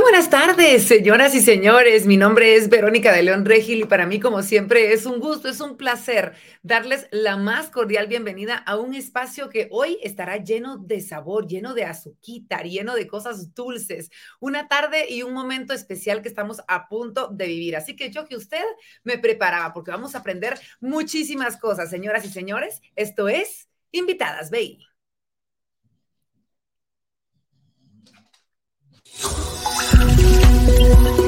Muy buenas tardes, señoras y señores. Mi nombre es Verónica de León Regil y para mí, como siempre, es un gusto, es un placer darles la más cordial bienvenida a un espacio que hoy estará lleno de sabor, lleno de azuquita, lleno de cosas dulces. Una tarde y un momento especial que estamos a punto de vivir. Así que yo que usted me preparaba porque vamos a aprender muchísimas cosas, señoras y señores. Esto es Invitadas Baby. Thank you.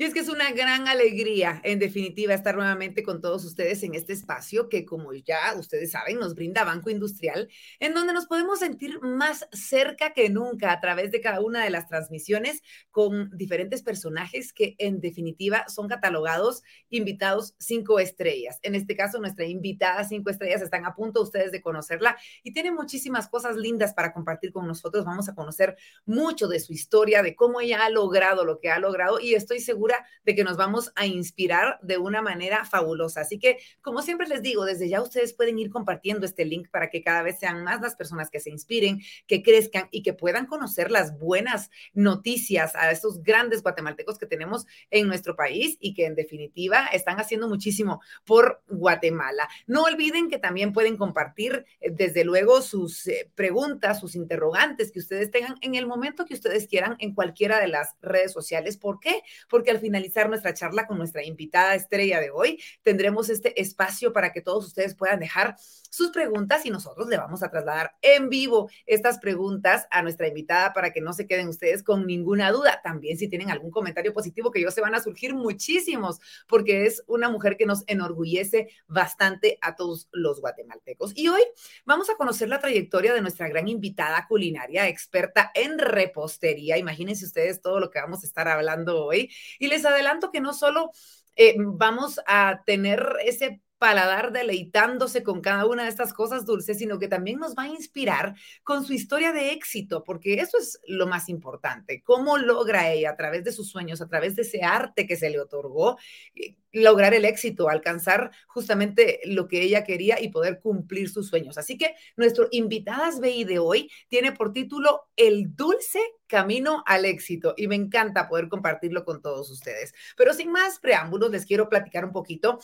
Y es que es una gran alegría, en definitiva, estar nuevamente con todos ustedes en este espacio que, como ya ustedes saben, nos brinda Banco Industrial, en donde nos podemos sentir más cerca que nunca a través de cada una de las transmisiones con diferentes personajes que, en definitiva, son catalogados invitados cinco estrellas. En este caso, nuestra invitada cinco estrellas están a punto ustedes de conocerla y tiene muchísimas cosas lindas para compartir con nosotros. Vamos a conocer mucho de su historia, de cómo ella ha logrado lo que ha logrado y estoy segura de que nos vamos a inspirar de una manera fabulosa. Así que, como siempre les digo, desde ya ustedes pueden ir compartiendo este link para que cada vez sean más las personas que se inspiren, que crezcan y que puedan conocer las buenas noticias a estos grandes guatemaltecos que tenemos en nuestro país y que en definitiva están haciendo muchísimo por Guatemala. No olviden que también pueden compartir eh, desde luego sus eh, preguntas, sus interrogantes que ustedes tengan en el momento que ustedes quieran en cualquiera de las redes sociales. ¿Por qué? Porque al finalizar nuestra charla con nuestra invitada estrella de hoy, tendremos este espacio para que todos ustedes puedan dejar sus preguntas y nosotros le vamos a trasladar en vivo estas preguntas a nuestra invitada para que no se queden ustedes con ninguna duda. También si tienen algún comentario positivo, que yo se van a surgir muchísimos, porque es una mujer que nos enorgullece bastante a todos los guatemaltecos. Y hoy vamos a conocer la trayectoria de nuestra gran invitada culinaria, experta en repostería. Imagínense ustedes todo lo que vamos a estar hablando hoy. Y les adelanto que no solo eh, vamos a tener ese paladar deleitándose con cada una de estas cosas dulces, sino que también nos va a inspirar con su historia de éxito, porque eso es lo más importante. ¿Cómo logra ella a través de sus sueños, a través de ese arte que se le otorgó, eh, lograr el éxito, alcanzar justamente lo que ella quería y poder cumplir sus sueños? Así que nuestro Invitadas BI de hoy tiene por título El dulce camino al éxito y me encanta poder compartirlo con todos ustedes. Pero sin más preámbulos, les quiero platicar un poquito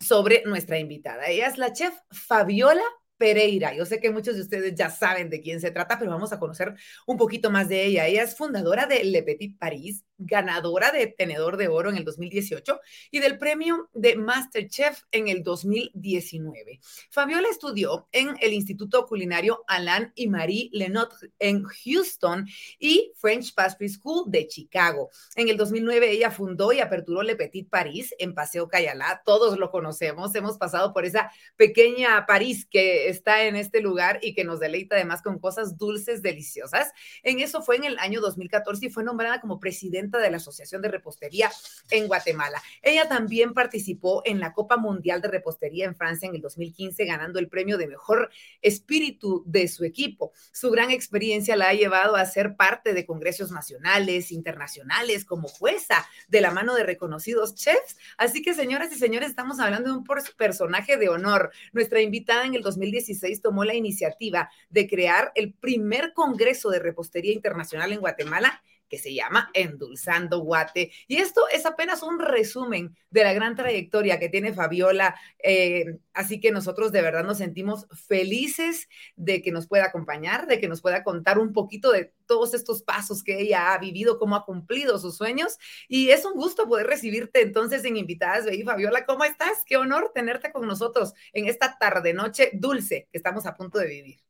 sobre nuestra invitada. Ella es la chef Fabiola Pereira. Yo sé que muchos de ustedes ya saben de quién se trata, pero vamos a conocer un poquito más de ella. Ella es fundadora de Le Petit Paris, ganadora de Tenedor de Oro en el 2018 y del premio de Masterchef en el 2019. Fabiola estudió en el Instituto Culinario Alain y Marie Lenotre en Houston y French Pastry School de Chicago. En el 2009 ella fundó y aperturó Le Petit Paris en Paseo Cayalá. Todos lo conocemos, hemos pasado por esa pequeña París que está en este lugar y que nos deleita además con cosas dulces, deliciosas. En eso fue en el año 2014 y fue nombrada como presidenta de la Asociación de Repostería en Guatemala. Ella también participó en la Copa Mundial de Repostería en Francia en el 2015, ganando el premio de mejor espíritu de su equipo. Su gran experiencia la ha llevado a ser parte de congresos nacionales, internacionales, como jueza de la mano de reconocidos chefs. Así que, señoras y señores, estamos hablando de un personaje de honor. Nuestra invitada en el 2016 tomó la iniciativa de crear el primer Congreso de Repostería Internacional en Guatemala que se llama Endulzando Guate. Y esto es apenas un resumen de la gran trayectoria que tiene Fabiola. Eh, así que nosotros de verdad nos sentimos felices de que nos pueda acompañar, de que nos pueda contar un poquito de todos estos pasos que ella ha vivido, cómo ha cumplido sus sueños. Y es un gusto poder recibirte entonces en Invitadas de Fabiola, ¿cómo estás? Qué honor tenerte con nosotros en esta tarde noche dulce que estamos a punto de vivir.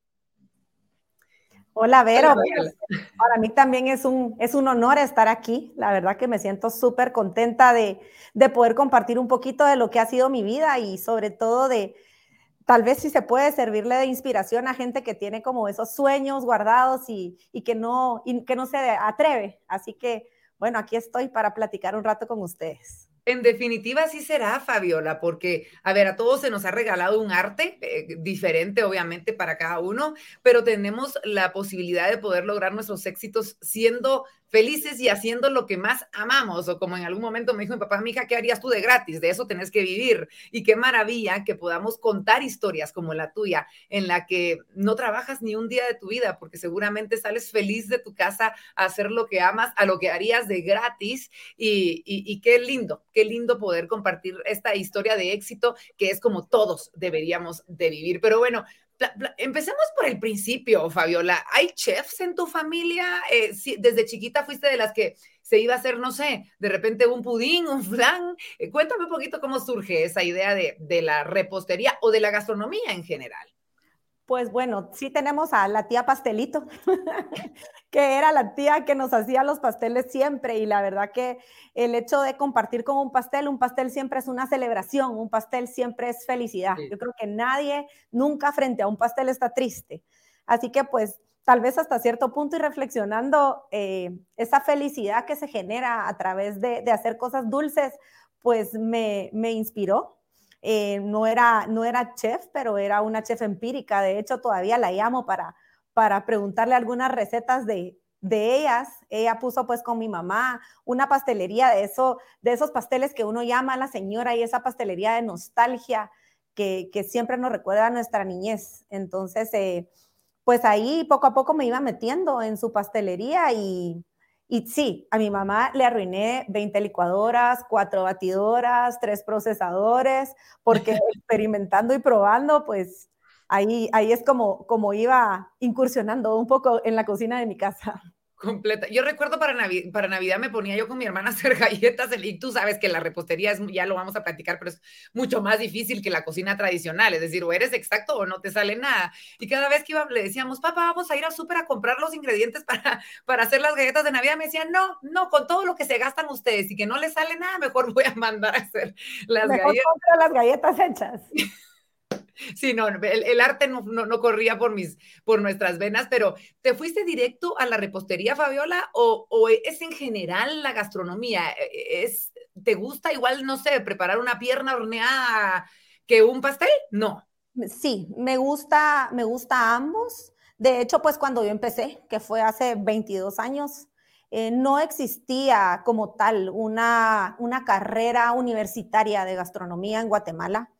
Hola, Vero. Para mí también es un, es un honor estar aquí. La verdad que me siento súper contenta de, de, poder compartir un poquito de lo que ha sido mi vida y sobre todo de, tal vez si se puede servirle de inspiración a gente que tiene como esos sueños guardados y, y que, no, y que no se atreve. Así que, bueno, aquí estoy para platicar un rato con ustedes. En definitiva, sí será, Fabiola, porque, a ver, a todos se nos ha regalado un arte eh, diferente, obviamente, para cada uno, pero tenemos la posibilidad de poder lograr nuestros éxitos siendo felices y haciendo lo que más amamos, o como en algún momento me dijo mi papá, mi hija, ¿qué harías tú de gratis? De eso tenés que vivir. Y qué maravilla que podamos contar historias como la tuya, en la que no trabajas ni un día de tu vida, porque seguramente sales feliz de tu casa a hacer lo que amas, a lo que harías de gratis. Y, y qué lindo, qué lindo poder compartir esta historia de éxito que es como todos deberíamos de vivir. Pero bueno, Empecemos por el principio, Fabiola. ¿Hay chefs en tu familia? Eh, desde chiquita fuiste de las que se iba a hacer, no sé, de repente un pudín, un flan. Eh, cuéntame un poquito cómo surge esa idea de, de la repostería o de la gastronomía en general. Pues bueno, sí tenemos a la tía Pastelito, que era la tía que nos hacía los pasteles siempre y la verdad que el hecho de compartir con un pastel, un pastel siempre es una celebración, un pastel siempre es felicidad. Yo creo que nadie nunca frente a un pastel está triste. Así que pues tal vez hasta cierto punto y reflexionando eh, esa felicidad que se genera a través de, hacer cosas dulces, pues me, me inspiró eh, no, era, no era chef, pero era una chef empírica. De hecho, todavía la llamo para, para preguntarle algunas recetas de, de ellas. Ella puso pues con mi mamá una pastelería de, eso, de esos pasteles que uno llama a la señora y esa pastelería de nostalgia que, que siempre nos recuerda a nuestra niñez. Entonces, eh, pues ahí poco a poco me iba metiendo en su pastelería y, y sí, a mi mamá le arruiné 20 licuadoras, cuatro batidoras, tres procesadores, porque experimentando y probando, pues ahí, ahí es como, como iba incursionando un poco en la cocina de mi casa completa. Yo recuerdo para, para Navidad me ponía yo con mi hermana a hacer galletas y tú sabes que la repostería es, ya lo vamos a platicar, pero es mucho más difícil que la cocina tradicional, es decir, o eres exacto o no te sale nada. Y cada vez que iba le decíamos, papá, vamos a ir al súper a comprar los ingredientes para, para hacer las galletas de Navidad, me decían, no, no, con todo lo que se gastan ustedes y que no les sale nada, mejor voy a mandar a hacer las mejor galletas. las galletas hechas. Sí, no, el, arte no, no, corría por, mis, por nuestras venas, pero ¿te fuiste directo a la repostería, Fabiola, o, o, es en general la gastronomía? E, ¿Es, ¿Te gusta igual, no sé, preparar una pierna horneada que un pastel? No. Sí, me gusta, me gusta ambos. De hecho, pues cuando yo empecé, que fue hace 22 años, eh, no existía como tal una, una carrera universitaria de gastronomía en Guatemala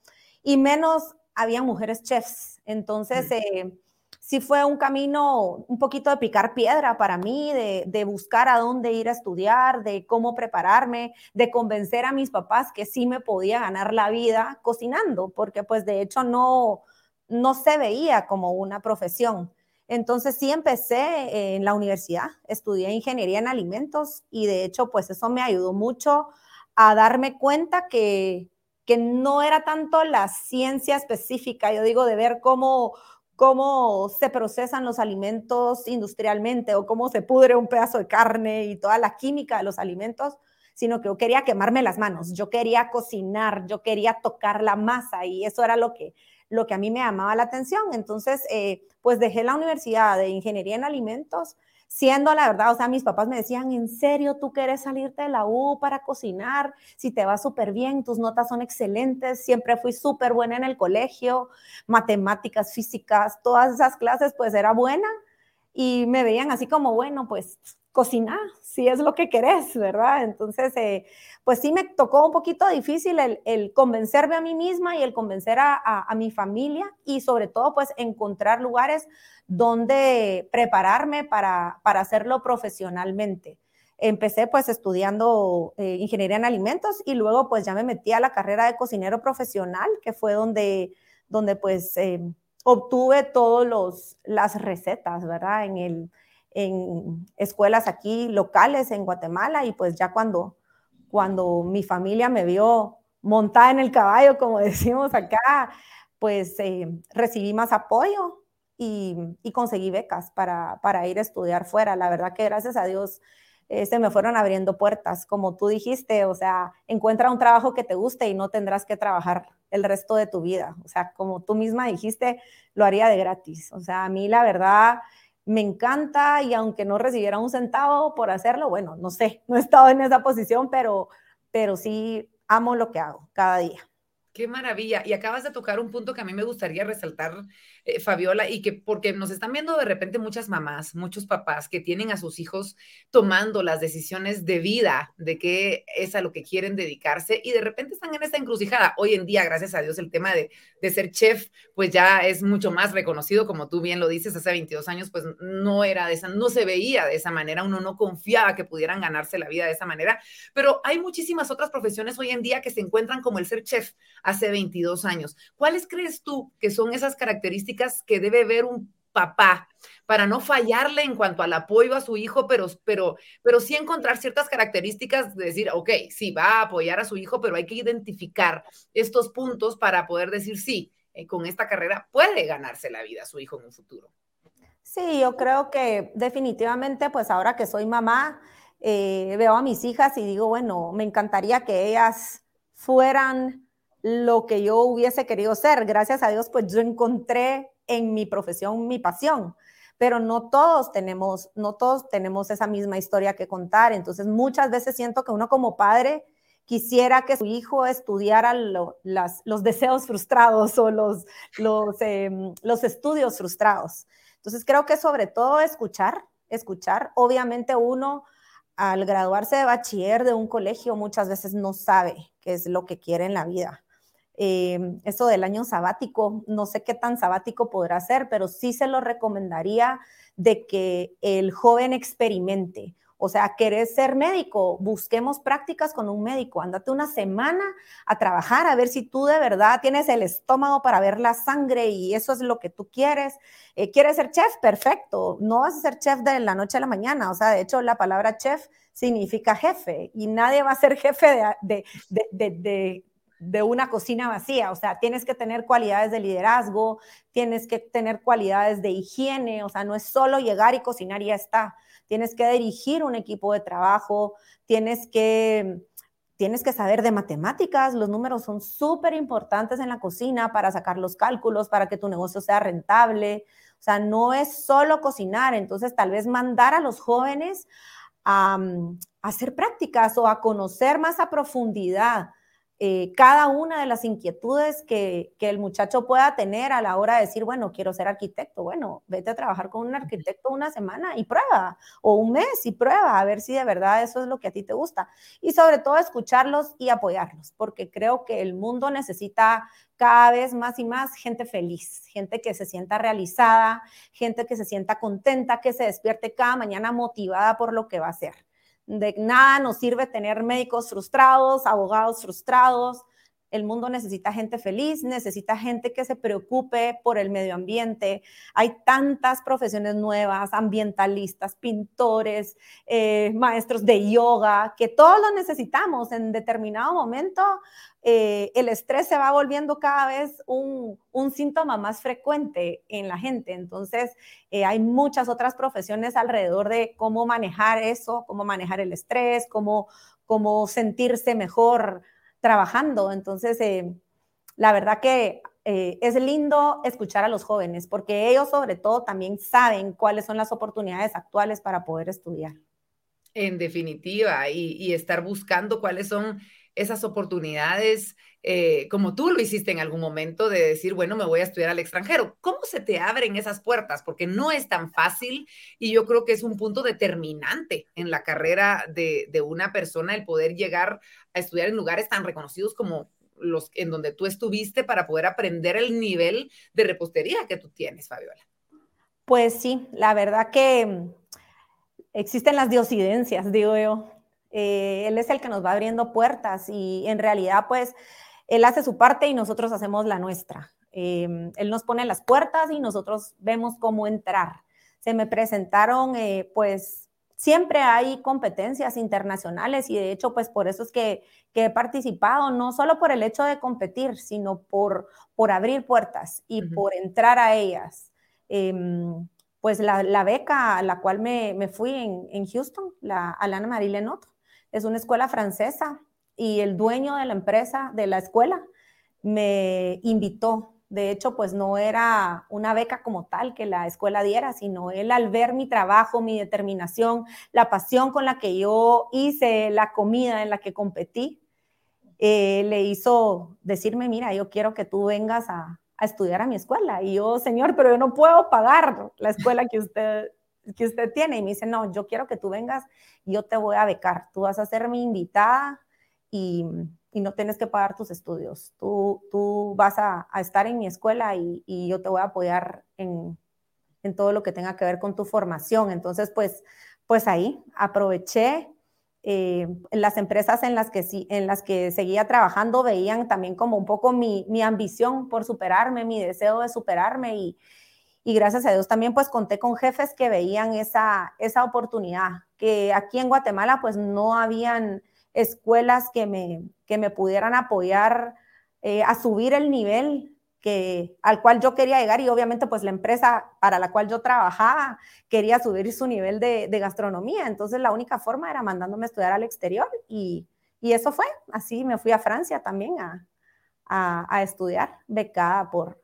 y menos había mujeres chefs. Entonces, eh, sí fue un camino un poquito de picar piedra para mí, de, buscar a dónde ir a estudiar, de cómo prepararme, de convencer a mis papás que sí me podía ganar la vida cocinando, porque pues de hecho no, no se veía como una profesión. Entonces sí empecé en la universidad, estudié ingeniería en alimentos y de hecho pues eso me ayudó mucho a darme cuenta que, que no era tanto la ciencia específica, yo digo, de ver cómo, cómo se procesan los alimentos industrialmente o cómo se pudre un pedazo de carne y toda la química de los alimentos, sino que yo quería quemarme las manos, yo quería cocinar, yo quería tocar la masa y eso era lo que, lo que a mí me llamaba la atención. Entonces, eh, pues dejé la universidad de ingeniería en alimentos siendo la verdad, o sea, mis papás me decían, ¿en serio tú quieres salirte de la U para cocinar? Si te va súper bien, tus notas son excelentes, siempre fui súper buena en el colegio, matemáticas, físicas, todas esas clases, pues era buena. Y me veían así como, bueno, pues cocinar, si es lo que querés, ¿verdad? Entonces, eh, pues sí me tocó un poquito difícil el, convencerme a mí misma y el convencer a, mi familia y sobre todo, pues encontrar lugares donde prepararme para, para hacerlo profesionalmente. Empecé pues estudiando eh, ingeniería en alimentos y luego pues ya me metí a la carrera de cocinero profesional, que fue donde, donde pues eh, obtuve todas las recetas, ¿verdad? En el en escuelas aquí locales en Guatemala y pues ya cuando, cuando mi familia me vio montada en el caballo, como decimos acá, pues eh, recibí más apoyo y, conseguí becas para, para, ir a estudiar fuera. La verdad que gracias a Dios eh, se me fueron abriendo puertas, como tú dijiste, o sea, encuentra un trabajo que te guste y no tendrás que trabajar el resto de tu vida. O sea, como tú misma dijiste, lo haría de gratis. O sea, a mí la verdad me encanta y aunque no recibiera un centavo por hacerlo, bueno, no sé, no he estado en esa posición, pero, pero sí amo lo que hago cada día. Qué maravilla. Y acabas de tocar un punto que a mí me gustaría resaltar, eh, Fabiola, y que porque nos están viendo de repente muchas mamás, muchos papás que tienen a sus hijos tomando las decisiones de vida, de qué es a lo que quieren dedicarse, y de repente están en esta encrucijada. Hoy en día, gracias a Dios, el tema de, de ser chef, pues ya es mucho más reconocido, como tú bien lo dices, hace 22 años, pues no era de esa, no se veía de esa manera, uno no confiaba que pudieran ganarse la vida de esa manera, pero hay muchísimas otras profesiones hoy en día que se encuentran como el ser chef hace 22 años. ¿Cuáles crees tú que son esas características que debe ver un papá para no fallarle en cuanto al apoyo a su hijo, pero, pero, pero sí encontrar ciertas características de decir, ok, sí, va a apoyar a su hijo, pero hay que identificar estos puntos para poder decir, sí, eh, con esta carrera puede ganarse la vida a su hijo en un futuro. Sí, yo creo que definitivamente, pues ahora que soy mamá, eh, veo a mis hijas y digo, bueno, me encantaría que ellas fueran lo que yo hubiese querido ser. Gracias a Dios, pues yo encontré en mi profesión mi pasión, pero no todos tenemos, no todos tenemos esa misma historia que contar. Entonces, muchas veces siento que uno como padre quisiera que su hijo estudiara los deseos frustrados o los, em, los estudios frustrados. Entonces, creo que sobre todo escuchar, escuchar. Obviamente uno al graduarse de bachiller de un colegio muchas veces no sabe qué es lo que quiere en la vida. Eh, eso del año sabático, no sé qué tan sabático podrá ser, pero sí se lo recomendaría de que el joven experimente. O sea, querés ser médico, busquemos prácticas con un médico, andate una semana a trabajar a ver si tú de verdad tienes el estómago para ver la sangre y eso es lo que tú quieres. Eh, ¿Quieres ser chef? Perfecto, no vas a ser chef de la noche a la mañana. O sea, de hecho, la palabra chef significa jefe y nadie va a ser jefe de, de de una cocina vacía, o sea, tienes que tener cualidades de liderazgo, tienes que tener cualidades de higiene, o sea, no es solo llegar y cocinar y ya está, tienes que dirigir un equipo de trabajo, tienes que, tienes que saber de matemáticas, los números son súper importantes en la cocina para sacar los cálculos, para que tu negocio sea rentable, o sea, no es solo cocinar, entonces tal vez mandar a los jóvenes a, mm, a hacer prácticas o a conocer más a profundidad eh, cada una de las inquietudes que, el muchacho pueda tener a la hora de decir, bueno, quiero ser arquitecto. Bueno, vete a trabajar con un arquitecto una semana y prueba, o un mes y prueba, a ver si de verdad eso es lo que a ti te gusta. Y sobre todo escucharlos y apoyarlos, porque creo que el mundo necesita cada vez más y más gente feliz, gente que se sienta realizada, gente que se sienta contenta, que se despierte cada mañana motivada por lo que va a hacer. De nada nos sirve tener médicos frustrados, abogados frustrados. El mundo necesita gente feliz, necesita gente que se preocupe por el medio ambiente. Hay tantas profesiones nuevas, ambientalistas, pintores, eh, maestros de yoga, que todos los necesitamos. En determinado momento eh, el estrés se va volviendo cada vez un, síntoma más frecuente en la gente. Entonces, eh, hay muchas otras profesiones alrededor de cómo manejar eso, cómo manejar el estrés, cómo sentirse mejor trabajando. Entonces, eh, la verdad que es lindo escuchar a los jóvenes porque ellos sobre todo también saben cuáles son las oportunidades actuales para poder estudiar. En definitiva, y estar buscando cuáles son esas oportunidades, eh, como tú lo hiciste en algún momento, de decir, bueno, me voy a estudiar al extranjero. ¿Cómo se te abren esas puertas? Porque no es tan fácil y yo creo que es un punto determinante en la carrera de, una persona el poder llegar a estudiar en lugares tan reconocidos como los en donde tú estuviste para poder aprender el nivel de repostería que tú tienes, Fabiola. Pues sí, la verdad que existen las diosidencias, digo yo. Eh, él es el que nos va abriendo puertas y en realidad pues él hace su parte y nosotros hacemos la nuestra. Em, él nos pone las puertas y nosotros vemos cómo entrar. Se me presentaron eh, pues siempre hay competencias internacionales y de hecho pues por eso es que, he participado, no solo por el hecho de competir, sino por, por abrir puertas y por entrar a ellas. Em, pues la, beca a la cual me, fui en, Houston, la Alana Marie Lenot, es una escuela francesa y el dueño de la empresa, de la escuela, me invitó. De hecho, pues no era una beca como tal que la escuela diera, sino él al ver mi trabajo, mi determinación, la pasión con la que yo hice la comida en la que competí, eh, le hizo decirme, mira, yo quiero que tú vengas a, a, estudiar a mi escuela. Y yo, señor, pero yo no puedo pagar la escuela que usted, que usted tiene. Y me dice, no, yo quiero que tú vengas yo te voy a becar. Tú vas a ser mi invitada y, no tienes que pagar tus estudios. Tú, tú vas a, estar en mi escuela y, y, yo te voy a apoyar en, en todo lo que tenga que ver con tu formación. Entonces, pues, pues ahí aproveché eh, las empresas en las, que, en las que seguía trabajando veían también como un poco mi, mi ambición por superarme, mi deseo de superarme y, y, gracias a Dios también pues conté con jefes que veían esa, esa oportunidad, que aquí en Guatemala pues no habían escuelas que me, que me pudieran apoyar eh, a subir el nivel que, al cual yo quería llegar y obviamente pues la empresa para la cual yo trabajaba quería subir su nivel de, gastronomía. Entonces la única forma era mandándome a estudiar al exterior y, y eso fue. Así me fui a Francia también a, a, a, estudiar, becada por,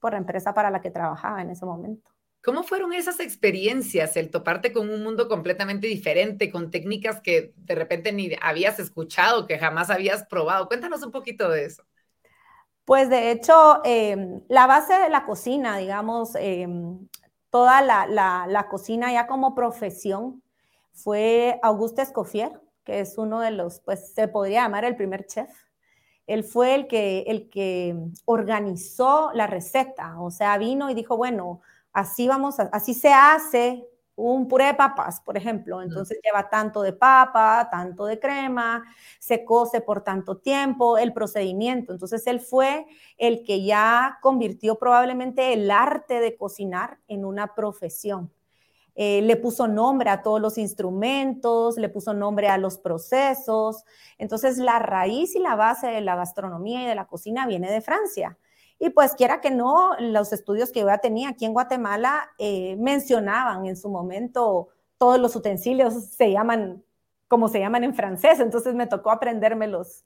por la empresa para la que trabajaba en ese momento. ¿Cómo fueron esas experiencias, el toparte con un mundo completamente diferente, con técnicas que de repente ni habías escuchado, que jamás habías probado? Cuéntanos un poquito de eso. Pues de hecho, eh, la base de la cocina, digamos, eh, toda la, la, la, cocina ya como profesión fue Auguste Escoffier, que es uno de los, pues se podría llamar el primer chef. Él fue el que, el que organizó la receta, o sea, vino y dijo, bueno, así vamos, a, así se hace un puré de papas, por ejemplo. Entonces lleva tanto de papa, tanto de crema, se cose por tanto tiempo, el procedimiento. Entonces él fue el que ya convirtió probablemente el arte de cocinar en una profesión. Eh, le puso nombre a todos los instrumentos, le puso nombre a los procesos. Entonces la raíz y la base de la gastronomía y de la cocina viene de Francia. Y pues quiera que no, los estudios que yo ya tenía aquí en Guatemala eh, mencionaban en su momento todos los utensilios, se llaman como se llaman en francés, entonces me tocó aprenderme los,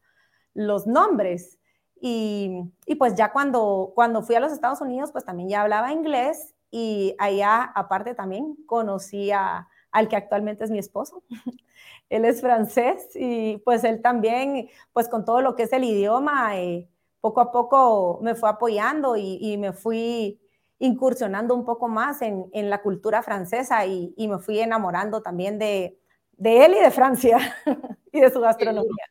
los nombres. Y, y, pues ya cuando, cuando fui a los Estados Unidos, pues también ya hablaba inglés y allá aparte también conocí a, al que actualmente es mi esposo. él es francés y pues él también, pues con todo lo que es el idioma, eh, poco a poco me fue apoyando y, me fui incursionando un poco más en, la cultura francesa y, me fui enamorando también de, de él y de Francia y de su gastronomía.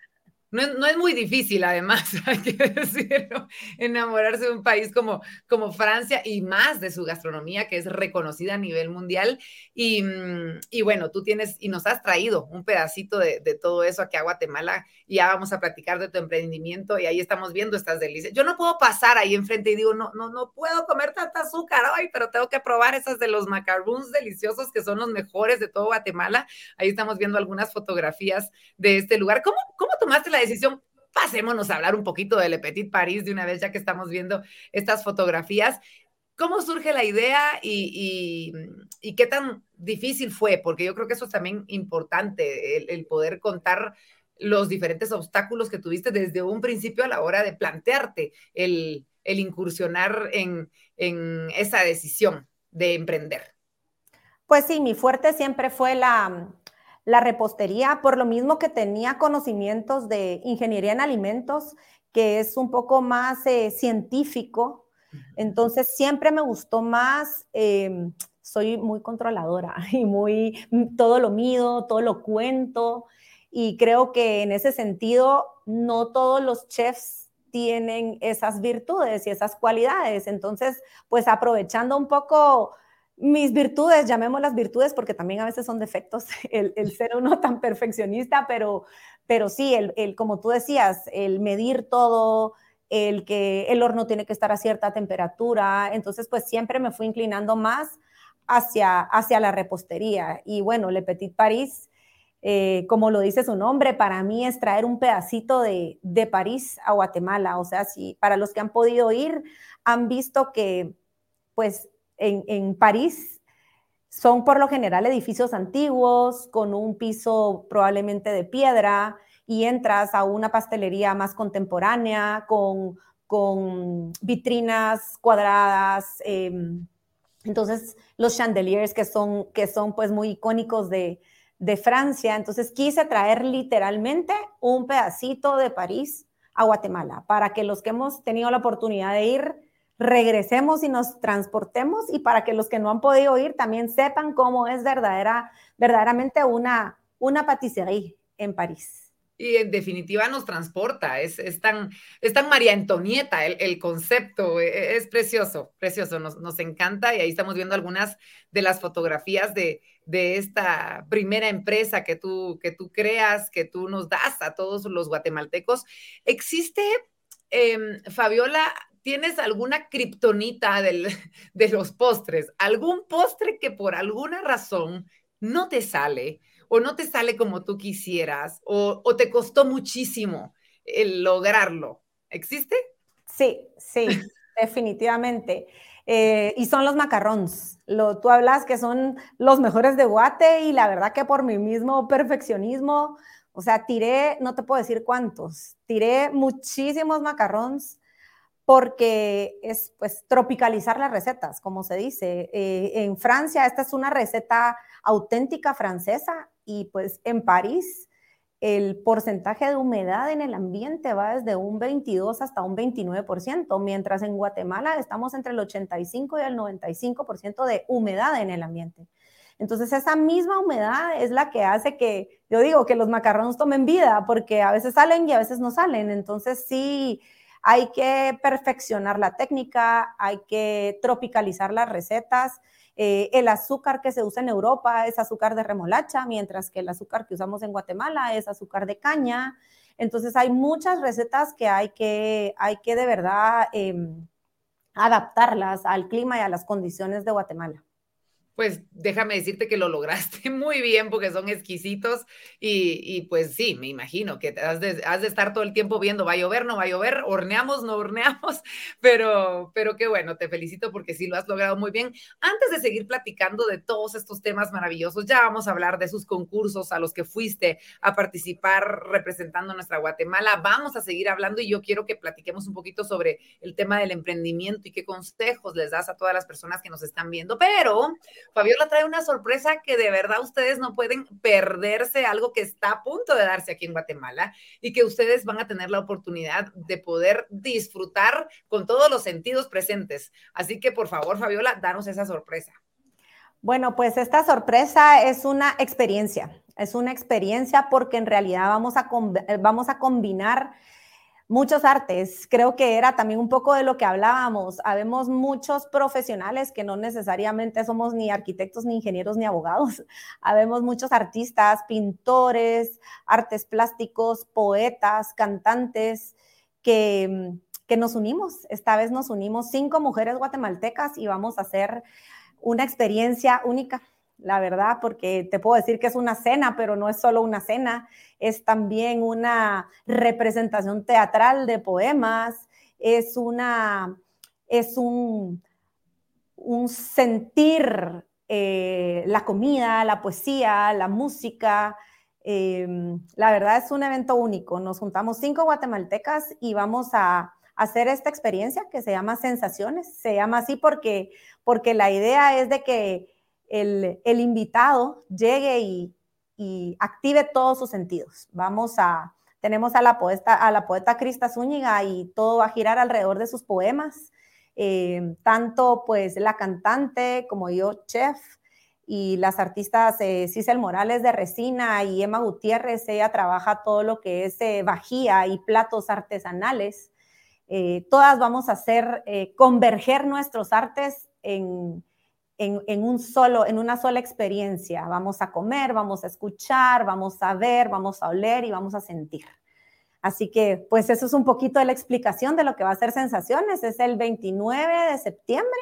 No, es muy difícil, además, hay que decirlo, enamorarse de un país como, como Francia y más de su gastronomía, que es reconocida a nivel mundial. Y, mm, y bueno, tú tienes y nos has traído un pedacito de, de, todo eso aquí a Guatemala y ya vamos a platicar de tu emprendimiento y ahí estamos viendo estas delicias. Yo no puedo pasar ahí enfrente y digo, no, no, no puedo comer tanta azúcar hoy, pero tengo que probar esas de los macarons deliciosos que son los mejores de todo Guatemala. Ahí estamos viendo algunas fotografías de este lugar. ¿Cómo, cómo tomaste la decisión, pasémonos a hablar un poquito de Le Petit Paris de una vez, ya que estamos viendo estas fotografías. ¿Cómo surge la idea y, qué tan difícil fue? Porque yo creo que eso es también importante, el, poder contar los diferentes obstáculos que tuviste desde un principio a la hora de plantearte el, incursionar en esa decisión de emprender. Pues sí, mi fuerte siempre fue la, la repostería, por lo mismo que tenía conocimientos de ingeniería en alimentos, que es un poco más eh, científico. Entonces siempre me gustó más, eh, soy muy controladora y muy, todo lo mido, todo lo cuento. Y creo que en ese sentido, no todos los chefs tienen esas virtudes y esas cualidades. Entonces, pues aprovechando un poco mis virtudes, llamémoslas virtudes porque también a veces son defectos el, ser uno tan perfeccionista, pero, pero sí, el, el, como tú decías, el medir todo, el que el horno tiene que estar a cierta temperatura, entonces pues siempre me fui inclinando más hacia, hacia la repostería. Y bueno, Le Petit Paris, eh, como lo dice su nombre, para mí es traer un pedacito de, de París a Guatemala. O sea, si para los que han podido ir, han visto que pues en, París son por lo general edificios antiguos con un piso probablemente de piedra y entras a una pastelería más contemporánea con, con vitrinas cuadradas. Em, entonces, los chandeliers que son, que son pues muy icónicos de, de Francia. Entonces, quise traer literalmente un pedacito de París a Guatemala, para que los que hemos tenido la oportunidad de ir regresemos y nos transportemos y para que los que no han podido ir también sepan cómo es verdadera, verdaderamente una, una patisserie en París y en definitiva nos transporta. Es, es, tan, es tan María Antonieta el, concepto, e, e, es, precioso, precioso, nos, nos, encanta y ahí estamos viendo algunas de las fotografías de, de esta primera empresa que tú, que tú creas, que tú nos das a todos los guatemaltecos. ¿Existe, em, Fabiola, tienes alguna kriptonita de los postres? ¿Algún postre que por alguna razón no te sale? o no te sale como tú quisieras o, te costó muchísimo el lograrlo. ¿Existe? Sí, sí, definitivamente. Eh, y son los macarrons. Lo, tú hablas que son los mejores de Guate y la verdad que por mi mismo perfeccionismo, o sea, tiré, no te puedo decir cuántos, tiré muchísimos macarrons porque es pues tropicalizar las recetas, como se dice. Eh, en Francia esta es una receta auténtica francesa y pues en París el porcentaje de humedad en el ambiente va desde un 22 hasta un 29%, mientras en Guatemala estamos entre el 85 y el 95% de humedad en el ambiente. Entonces esa misma humedad es la que hace que, yo digo, que los macarrones tomen vida, porque a veces salen y a veces no salen. Entonces sí, hay que perfeccionar la técnica, hay que tropicalizar las recetas eh, el azúcar que se usa en Europa es azúcar de remolacha, mientras que el azúcar que usamos en Guatemala es azúcar de caña. Entonces hay muchas recetas que hay que, hay que de verdad em, adaptarlas al clima y a las condiciones de Guatemala pues déjame decirte que lo lograste muy bien porque son exquisitos y, pues sí, me imagino que has de, has de, estar todo el tiempo viendo, va a llover, no va a llover, horneamos, no horneamos, pero, pero qué bueno, te felicito porque sí lo has logrado muy bien. Antes de seguir platicando de todos estos temas maravillosos, ya vamos a hablar de sus concursos a los que fuiste a participar representando nuestra Guatemala. Vamos a seguir hablando y yo quiero que platiquemos un poquito sobre el tema del emprendimiento y qué consejos les das a todas las personas que nos están viendo, pero Fabiola trae una sorpresa que de verdad ustedes no pueden perderse, algo que está a punto de darse aquí en Guatemala y que ustedes van a tener la oportunidad de poder disfrutar con todos los sentidos presentes. Así que por favor, Fabiola, danos esa sorpresa. Bueno, pues esta sorpresa es una experiencia, es una experiencia porque en realidad vamos a, vamos a combinar muchos artes. Creo que era también un poco de lo que hablábamos. Habemos muchos profesionales que no necesariamente somos ni arquitectos, ni ingenieros, ni abogados. Habemos muchos artistas, pintores, artes plásticos, poetas, cantantes que, que nos unimos. Esta vez nos unimos cinco mujeres guatemaltecas y vamos a hacer una experiencia única la verdad, porque te puedo decir que es una cena, pero no es solo una cena, es también una representación teatral de poemas, es una, es un, sentir eh, la comida, la poesía, la música. Em, la verdad es un evento único. Nos juntamos cinco guatemaltecas y vamos a hacer esta experiencia que se llama Sensaciones. Se llama así porque, porque la idea es de que el, invitado llegue y, active todos sus sentidos. Vamos a, tenemos a la poeta, a la poeta Crista Zúñiga y todo va a girar alrededor de sus poemas. Eh, tanto pues la cantante como yo, chef, y las artistas eh, Cicel Morales de Resina y Emma Gutiérrez, ella trabaja todo lo que es eh, vajilla y platos artesanales. Eh, todas vamos a hacer converger nuestros artes en, en, un solo, en una sola experiencia. Vamos a comer, vamos a escuchar, vamos a ver, vamos a oler y vamos a sentir. Así que, pues eso es un poquito de la explicación de lo que va a ser Sensaciones. Es el 29 de septiembre,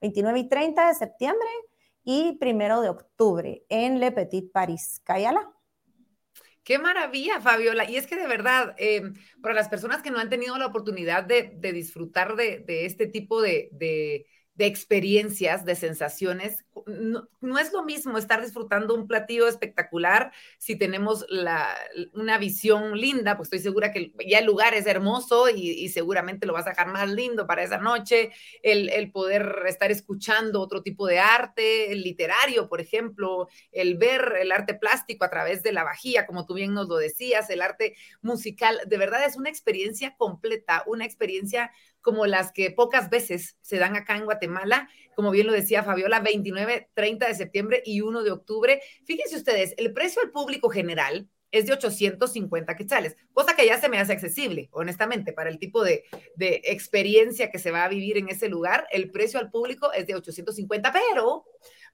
29 y 30 de septiembre y primero de octubre en Le Petit Paris. Cállala. Qué maravilla, Fabiola. Y es que de verdad, eh, para las personas que no han tenido la oportunidad de, disfrutar de, este tipo de de experiencias, de sensaciones. no, es lo mismo estar disfrutando un platillo espectacular si tenemos la, una visión linda, pues estoy segura que ya el lugar es hermoso y, seguramente lo vas a dejar más lindo para esa noche, el, el, poder estar escuchando otro tipo de arte, el literario, por ejemplo, el ver el arte plástico a través de la vajilla, como tú bien nos lo decías, el arte musical, de verdad es una experiencia completa, una experiencia como las que pocas veces se dan acá en Guatemala, como bien lo decía Fabiola, 29, 30 de septiembre y 1 de octubre. Fíjense ustedes, el precio al público general es de 850 quetzales, cosa que ya se me hace accesible, honestamente, para el tipo de, de experiencia que se va a vivir en ese lugar. El precio al público es de 850, pero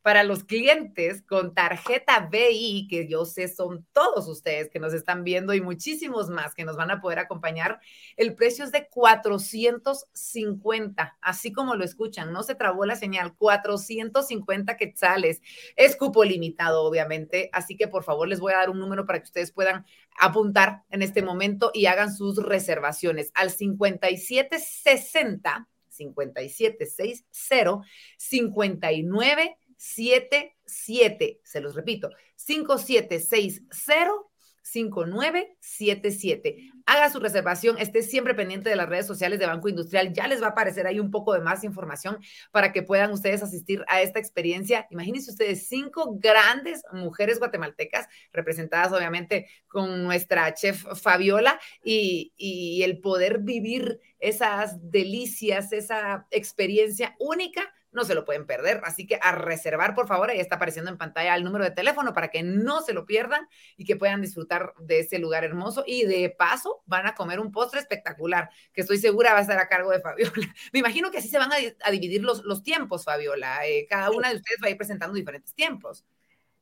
para los clientes con tarjeta BI, que yo sé son todos ustedes que nos están viendo y muchísimos más que nos van a poder acompañar, el precio es de 450, así como lo escuchan, no se trabó la señal, 450 quetzales. Es cupo limitado, obviamente, así que por favor les voy a dar un número para que ustedes puedan apuntar en este momento y hagan sus reservaciones al 5760 5760 59 77, se los repito, 5760 5977. Haga su reservación, esté siempre pendiente de las redes sociales de Banco Industrial. Ya les va a aparecer ahí un poco de más información para que puedan ustedes asistir a esta experiencia. Imagínense ustedes cinco grandes mujeres guatemaltecas, representadas obviamente con nuestra chef Fabiola, y, y el poder vivir esas delicias, esa experiencia única no se lo pueden perder. Así que a reservar, por favor, ahí está apareciendo en pantalla el número de teléfono para que no se lo pierdan y que puedan disfrutar de ese lugar hermoso. Y de paso, van a comer un postre espectacular, que estoy segura va a estar a cargo de Fabiola. Me imagino que así se van a, dividir los, los tiempos, Fabiola. Eh, cada una de ustedes va a ir presentando diferentes tiempos.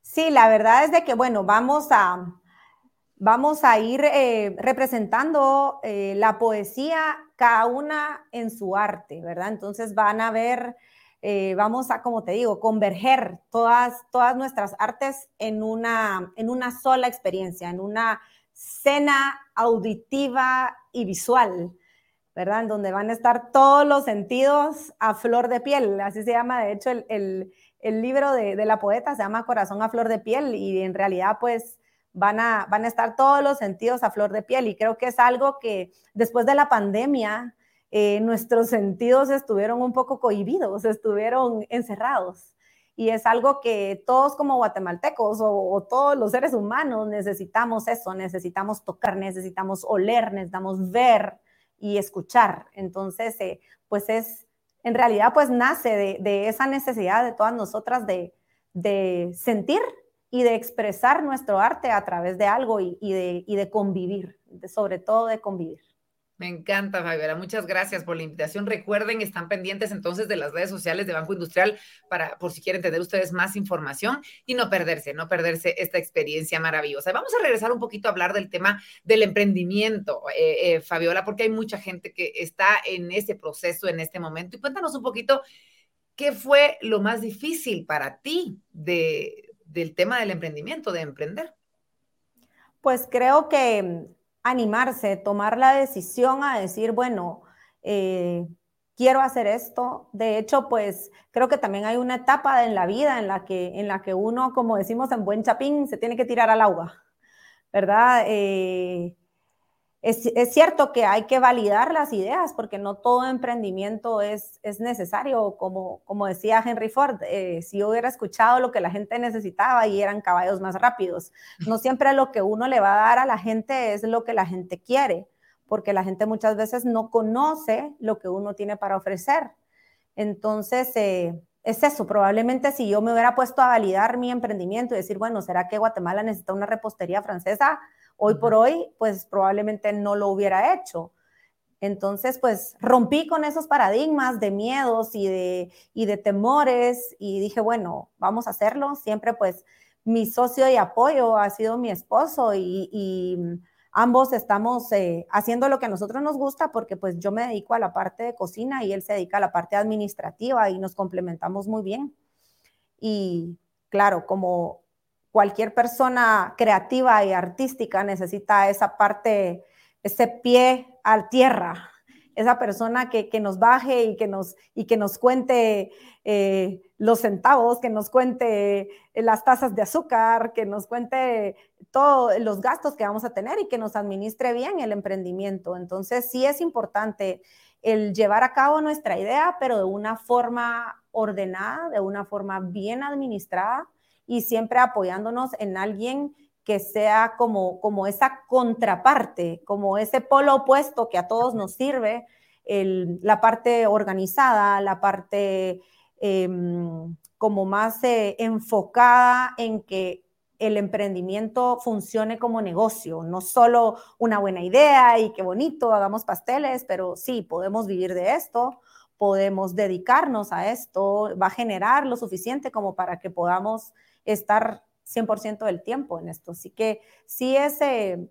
Sí, la verdad es de que, bueno, vamos a, vamos a ir eh, representando eh, la poesía, cada una en su arte, ¿verdad? Entonces van a ver eh, vamos a, como te digo, converger todas, todas nuestras artes en una, en una sola experiencia, en una cena auditiva y visual, ¿verdad? En donde van a estar todos los sentidos a flor de piel. Así se llama, de hecho, el, libro de, la poeta se llama Corazón a flor de piel y en realidad, pues, van a, van a estar todos los sentidos a flor de piel. Y creo que es algo que después de la pandemia, eh, nuestros sentidos estuvieron un poco cohibidos, estuvieron encerrados. Y es algo que todos como guatemaltecos o, todos los seres humanos necesitamos eso, necesitamos tocar, necesitamos oler, necesitamos ver y escuchar. Entonces, eh, pues es, en realidad, pues nace de, esa necesidad de todas nosotras de, sentir y de expresar nuestro arte a través de algo y, de, y de convivir, sobre todo de convivir. Me encanta, Fabiola. Muchas gracias por la invitación. Recuerden, están pendientes entonces de las redes sociales de Banco Industrial para, por si quieren tener ustedes más información y no perderse, no perderse esta experiencia maravillosa. Vamos a regresar un poquito a hablar del tema del emprendimiento, eh, eh, Fabiola, porque hay mucha gente que está en ese proceso en este momento. Y cuéntanos un poquito qué fue lo más difícil para ti de, del tema del emprendimiento, de emprender. Pues creo que animarse, tomar la decisión a decir, bueno, eh, quiero hacer esto. De hecho, pues creo que también hay una etapa en la vida en la que, en la que uno, como decimos en buen chapín, se tiene que tirar al agua, ¿verdad? Eh, es, cierto que hay que validar las ideas porque no todo emprendimiento es, es necesario, como, decía Henry Ford, eh, si hubiera escuchado lo que la gente necesitaba y eran caballos más rápidos. No siempre lo que uno le va a dar a la gente es lo que la gente quiere, porque la gente muchas veces no conoce lo que uno tiene para ofrecer. Entonces, eh, es eso, probablemente si yo me hubiera puesto a validar mi emprendimiento y decir, bueno, ¿será que Guatemala necesita una repostería francesa? Hoy por hoy, pues probablemente no lo hubiera hecho. Entonces, pues rompí con esos paradigmas de miedos y de, y de temores y dije, bueno, vamos a hacerlo. Siempre pues mi socio de apoyo ha sido mi esposo y, ambos estamos eh, haciendo lo que a nosotros nos gusta porque pues yo me dedico a la parte de cocina y él se dedica a la parte administrativa y nos complementamos muy bien. Y claro, como cualquier persona creativa y artística necesita esa parte, ese pie a tierra. Esa persona que, nos baje y que nos, y que nos cuente eh, los centavos, que nos cuente las tasas de azúcar, que nos cuente todos los gastos que vamos a tener y que nos administre bien el emprendimiento. Entonces, sí es importante el llevar a cabo nuestra idea, pero de una forma ordenada, de una forma bien administrada y siempre apoyándonos en alguien que sea como, como esa contraparte, como ese polo opuesto que a todos nos sirve, la parte organizada, la parte em, como más eh, enfocada en que el emprendimiento funcione como negocio, no solo una buena idea y qué bonito, hagamos pasteles, pero sí, podemos vivir de esto, podemos dedicarnos a esto, va a generar lo suficiente como para que podamos estar 100% del tiempo en esto. Así que sí es eh,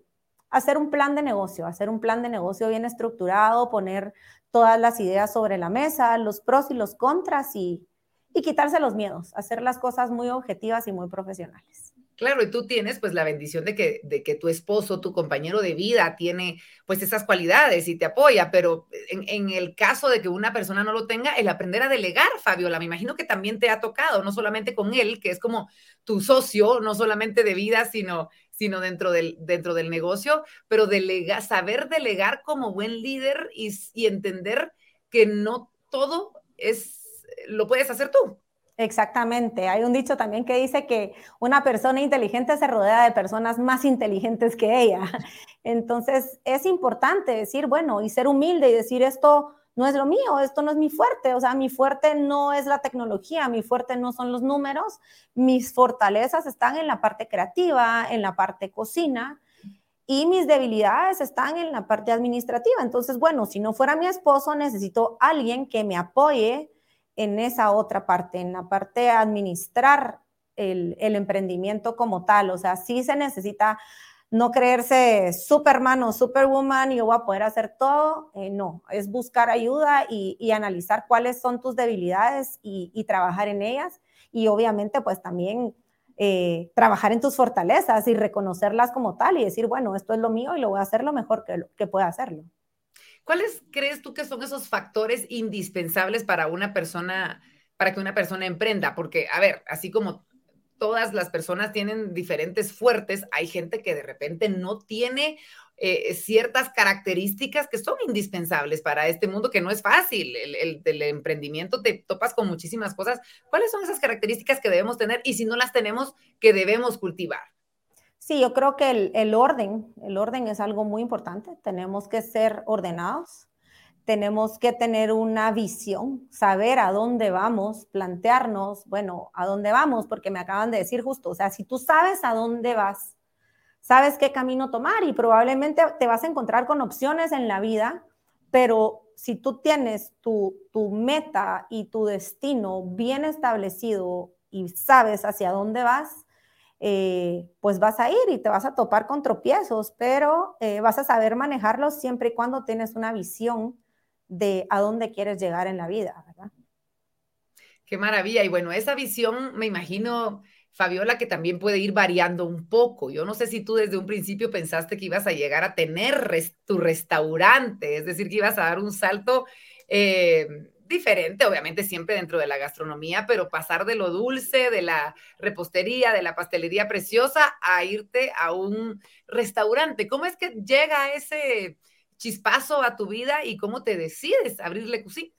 hacer un plan de negocio, hacer un plan de negocio bien estructurado, poner todas las ideas sobre la mesa, los pros y los contras y, y quitarse los miedos, hacer las cosas muy objetivas y muy profesionales. Claro, y tú tienes pues la bendición de que, de que tu esposo, tu compañero de vida, tiene pues esas cualidades y te apoya, pero en, el caso de que una persona no lo tenga, el aprender a delegar, Fabiola, me imagino que también te ha tocado, no solamente con él, que es como tu socio, no solamente de vida, sino, sino dentro, del, dentro del negocio, pero delega, saber delegar como buen líder y, y entender que no todo es, lo puedes hacer tú. Exactamente. Hay un dicho también que dice que una persona inteligente se rodea de personas más inteligentes que ella. Entonces, es importante decir, bueno, y ser humilde y decir esto no es lo mío, esto no es mi fuerte, o sea, mi fuerte no es la tecnología, mi fuerte no son los números, mis fortalezas están en la parte creativa, en la parte cocina y mis debilidades están en la parte administrativa. Entonces, bueno, si no fuera mi esposo, necesito alguien que me apoye en esa otra parte, en la parte de administrar el, emprendimiento como tal. O sea, sí se necesita no creerse Superman o Superwoman yo voy a poder hacer todo. Eh, no, es buscar ayuda y, analizar cuáles son tus debilidades y, trabajar en ellas. Y obviamente, pues también eh, trabajar en tus fortalezas y reconocerlas como tal y decir, bueno, esto es lo mío y lo voy a hacer lo mejor que, que pueda hacerlo. ¿Cuáles crees tú que son esos factores indispensables para una persona, para que una persona emprenda? Porque, a ver, así como todas las personas tienen diferentes fuertes, hay gente que de repente no tiene eh, ciertas características que son indispensables para este mundo que no es fácil. El, el, emprendimiento te topas con muchísimas cosas. ¿Cuáles son esas características que debemos tener y si no las tenemos, que debemos cultivar? Sí, yo creo que el, orden, el orden es algo muy importante. Tenemos que ser ordenados, tenemos que tener una visión, saber a dónde vamos, plantearnos, bueno, a dónde vamos, porque me acaban de decir justo, o sea, si tú sabes a dónde vas, sabes qué camino tomar y probablemente te vas a encontrar con opciones en la vida, pero si tú tienes tu, tu meta y tu destino bien establecido y sabes hacia dónde vas, eh, pues vas a ir y te vas a topar con tropiezos, pero eh, vas a saber manejarlos siempre y cuando tienes una visión de a dónde quieres llegar en la vida, ¿verdad? Qué maravilla. Y bueno, esa visión, me imagino, Fabiola, que también puede ir variando un poco. Yo no sé si tú desde un principio pensaste que ibas a llegar a tener tu restaurante, es decir, que ibas a dar un salto eh, diferente, obviamente siempre dentro de la gastronomía, pero pasar de lo dulce, de la repostería, de la pastelería preciosa, a irte a un restaurante. ¿Cómo es que llega ese chispazo a tu vida y cómo te decides abrirle cocina?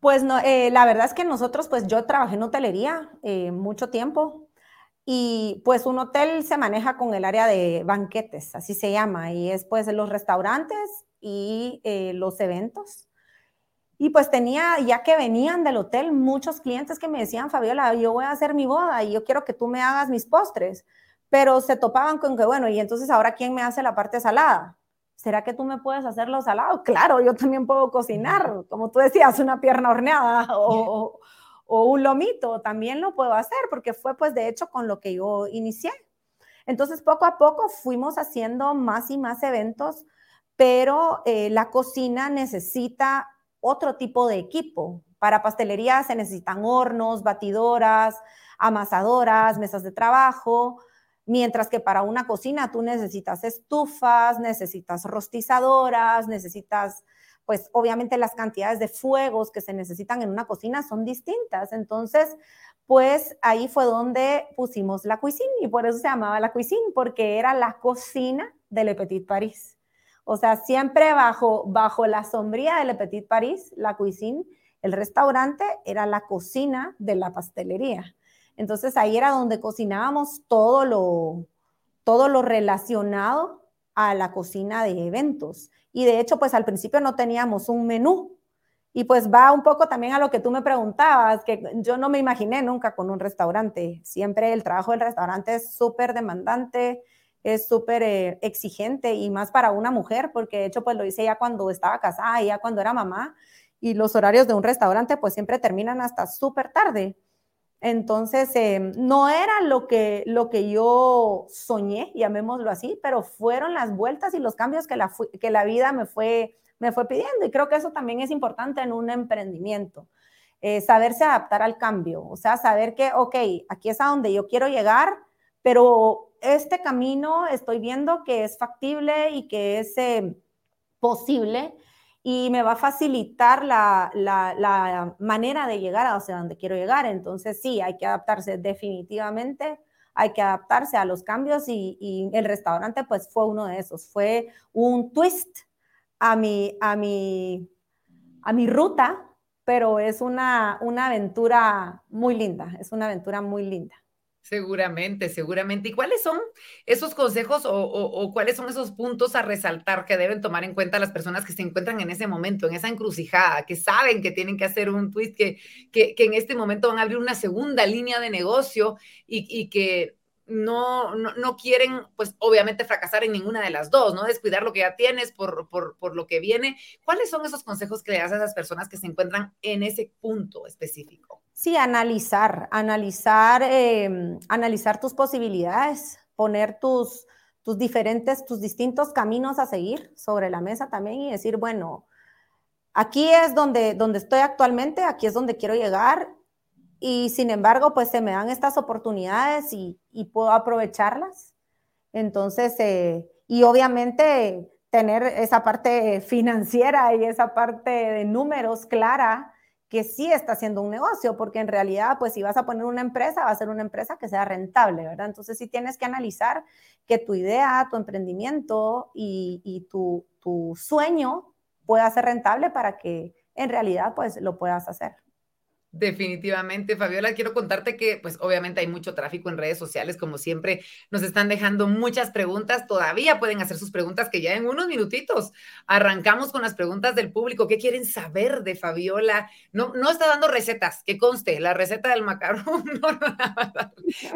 Pues no, eh, la verdad es que nosotros, pues yo trabajé en hotelería eh, mucho tiempo y pues un hotel se maneja con el área de banquetes, así se llama, y es pues los restaurantes y eh, los eventos. Y pues tenía, ya que venían del hotel, muchos clientes que me decían, Fabiola, yo voy a hacer mi boda y yo quiero que tú me hagas mis postres. Pero se topaban con que, bueno, y entonces ahora ¿quién me hace la parte salada? ¿Será que tú me puedes hacer los salados? Claro, yo también puedo cocinar, como tú decías, una pierna horneada o, o un lomito, también lo puedo hacer porque fue pues de hecho con lo que yo inicié. Entonces poco a poco fuimos haciendo más y más eventos, pero eh, la cocina necesita otro tipo de equipo. Para pastelería se necesitan hornos, batidoras, amasadoras, mesas de trabajo, mientras que para una cocina tú necesitas estufas, necesitas rostizadoras, necesitas pues obviamente las cantidades de fuegos que se necesitan en una cocina son distintas. Entonces, pues ahí fue donde pusimos la cuisine y por eso se llamaba la cuisine, porque era la cocina de Le Petit Paris. O sea, siempre bajo, bajo la sombría de Le Petit Paris, la cuisine, el restaurante era la cocina de la pastelería. Entonces ahí era donde cocinábamos todo lo, todo lo relacionado a la cocina de eventos. Y de hecho, pues al principio no teníamos un menú. Y pues va un poco también a lo que tú me preguntabas, que yo no me imaginé nunca con un restaurante. Siempre el trabajo del restaurante es súper demandante, es súper eh, exigente y más para una mujer, porque de hecho pues lo hice ya cuando estaba casada, ya cuando era mamá, y los horarios de un restaurante pues siempre terminan hasta súper tarde. Entonces, eh, no era lo que, lo que yo soñé, llamémoslo así, pero fueron las vueltas y los cambios que la, que la vida me fue, me fue pidiendo. Y creo que eso también es importante en un emprendimiento, eh, saberse adaptar al cambio, o sea, saber que, ok, aquí es a donde yo quiero llegar, pero este camino estoy viendo que es factible y que es eh, posible y me va a facilitar la, manera de llegar a hacia donde quiero llegar. Entonces, sí, hay que adaptarse definitivamente, hay que adaptarse a los cambios y, el restaurante pues fue uno de esos, fue un twist a mi, a mi, a mi ruta, pero es una, una aventura muy linda, es una aventura muy linda. Seguramente, seguramente. ¿Y cuáles son esos consejos o, cuáles son esos puntos a resaltar que deben tomar en cuenta las personas que se encuentran en ese momento, en esa encrucijada, que saben que tienen que hacer un twist, que, que, en este momento van a abrir una segunda línea de negocio y, y que no, no, quieren, pues obviamente fracasar en ninguna de las dos, no descuidar lo que ya tienes por, por, lo que viene. ¿Cuáles son esos consejos que le das a esas personas que se encuentran en ese punto específico? Sí, analizar, analizar, em, analizar tus posibilidades, poner tus, tus diferentes, tus distintos caminos a seguir sobre la mesa también y decir, bueno, aquí es donde, donde estoy actualmente, aquí es donde quiero llegar y sin embargo, pues se me dan estas oportunidades y, puedo aprovecharlas. Entonces, eh, y obviamente tener esa parte financiera y esa parte de números clara que sí está haciendo un negocio, porque en realidad, pues si vas a poner una empresa, va a ser una empresa que sea rentable, ¿verdad? Entonces sí tienes que analizar que tu idea, tu emprendimiento y, y tu, tu sueño pueda ser rentable para que en realidad, pues lo puedas hacer. Definitivamente, Fabiola, quiero contarte que pues obviamente hay mucho tráfico en redes sociales, como siempre nos están dejando muchas preguntas, todavía pueden hacer sus preguntas que ya en unos minutitos arrancamos con las preguntas del público, ¿qué quieren saber de Fabiola? No, no está dando recetas, que conste, la receta del no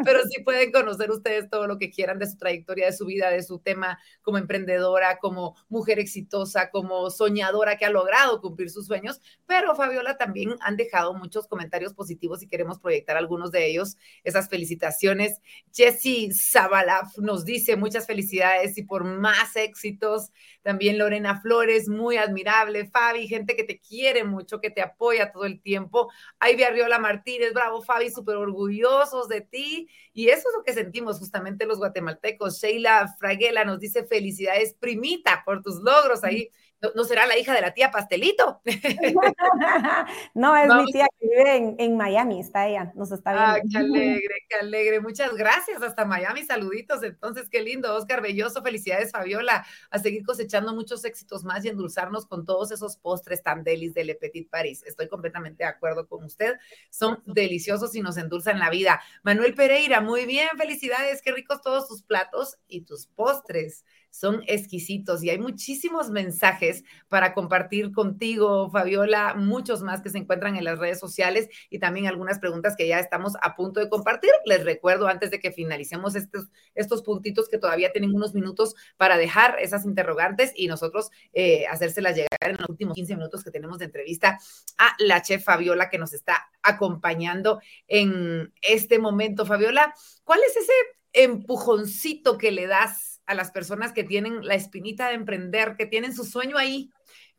pero sí pueden conocer ustedes todo lo que quieran de su trayectoria, de su vida, de su tema como emprendedora, como mujer exitosa, como soñadora que ha logrado cumplir sus sueños, pero Fabiola también han dejado muchos comentarios positivos y queremos proyectar algunos de ellos. Esas felicitaciones. Jessie Zabalaf nos dice muchas felicidades y por más éxitos. También Lorena Flores, muy admirable. Fabi, gente que te quiere mucho, que te apoya todo el tiempo. Ivy Arriola Martínez, bravo Fabi, súper orgullosos de ti. Y eso es lo que sentimos justamente los guatemaltecos. Sheila Fraguela nos dice felicidades, primita, por tus logros ahí. ¿No, será la hija de la tía Pastelito? no, es mi tía que vive en, Miami, está ella, nos está viendo. Ah, qué alegre, qué alegre. Muchas gracias, hasta Miami, saluditos. Entonces, qué lindo, Oscar Belloso, felicidades, Fabiola, a seguir cosechando muchos éxitos más y endulzarnos con todos esos postres tan delis de Le Petit Paris. Estoy completamente de acuerdo con usted, son deliciosos y nos endulzan la vida. Manuel Pereira, muy bien, felicidades, qué ricos todos tus platos y tus postres son exquisitos y hay muchísimos mensajes para compartir contigo, Fabiola, muchos más que se encuentran en las redes sociales y también algunas preguntas que ya estamos a punto de compartir. Les recuerdo antes de que finalicemos estos, estos puntitos que todavía tienen unos minutos para dejar esas interrogantes y nosotros eh, hacérselas llegar en los últimos 15 minutos que tenemos de entrevista a la chef Fabiola que nos está acompañando en este momento. Fabiola, ¿cuál es ese empujoncito que le das a las personas que tienen la espinita de emprender, que tienen su sueño ahí,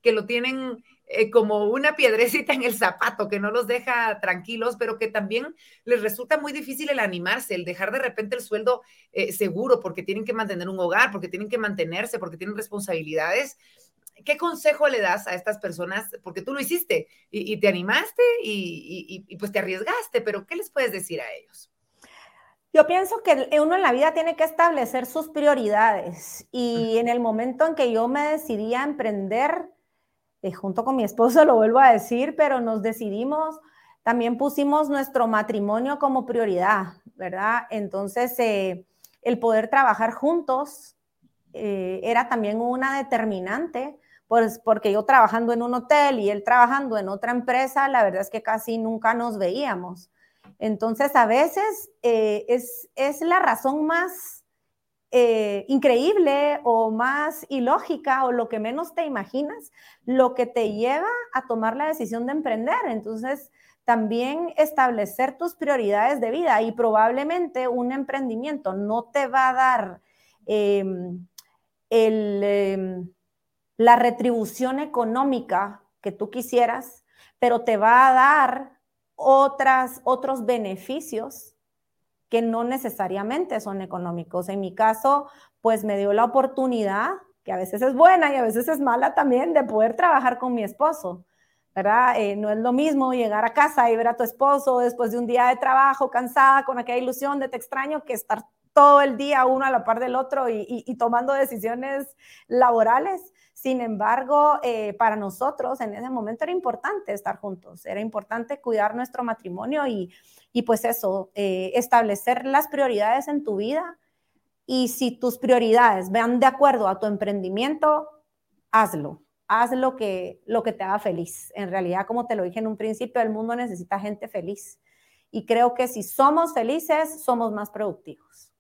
que lo tienen eh, como una piedrecita en el zapato, que no los deja tranquilos, pero que también les resulta muy difícil el animarse, el dejar de repente el sueldo eh, seguro, porque tienen que mantener un hogar, porque tienen que mantenerse, porque tienen responsabilidades. ¿qué consejo le das a estas personas? Porque tú lo hiciste y, te animaste y, y, pues te arriesgaste, pero ¿qué les puedes decir a ellos? Yo pienso que uno en la vida tiene que establecer sus prioridades y en el momento en que yo me decidí a emprender, eh, junto con mi esposo, lo vuelvo a decir, pero nos decidimos, también pusimos nuestro matrimonio como prioridad, ¿verdad? Entonces, eh, el poder trabajar juntos eh, era también una determinante, pues porque yo trabajando en un hotel y él trabajando en otra empresa, la verdad es que casi nunca nos veíamos. Entonces, a veces eh, es, la razón más eh, increíble o más ilógica o lo que menos te imaginas, lo que te lleva a tomar la decisión de emprender. Entonces, también establecer tus prioridades de vida y probablemente un emprendimiento no te va a dar em, em, la retribución económica que tú quisieras, pero te va a dar otras, otros beneficios que no necesariamente son económicos. En mi caso, pues me dio la oportunidad, que a veces es buena y a veces es mala también, de poder trabajar con mi esposo. ¿verdad? Eh, no es lo mismo llegar a casa y ver a tu esposo después de un día de trabajo cansada con aquella ilusión de te extraño que estar todo el día uno a la par del otro y tomando decisiones laborales. Sin embargo, eh, para nosotros en ese momento era importante estar juntos, era importante cuidar nuestro matrimonio y, pues eso, eh, establecer las prioridades en tu vida. Y si tus prioridades van de acuerdo a tu emprendimiento, hazlo. Haz lo que, lo que te haga feliz. En realidad, como te lo dije en un principio, el mundo necesita gente feliz. Y creo que si somos felices, somos más productivos.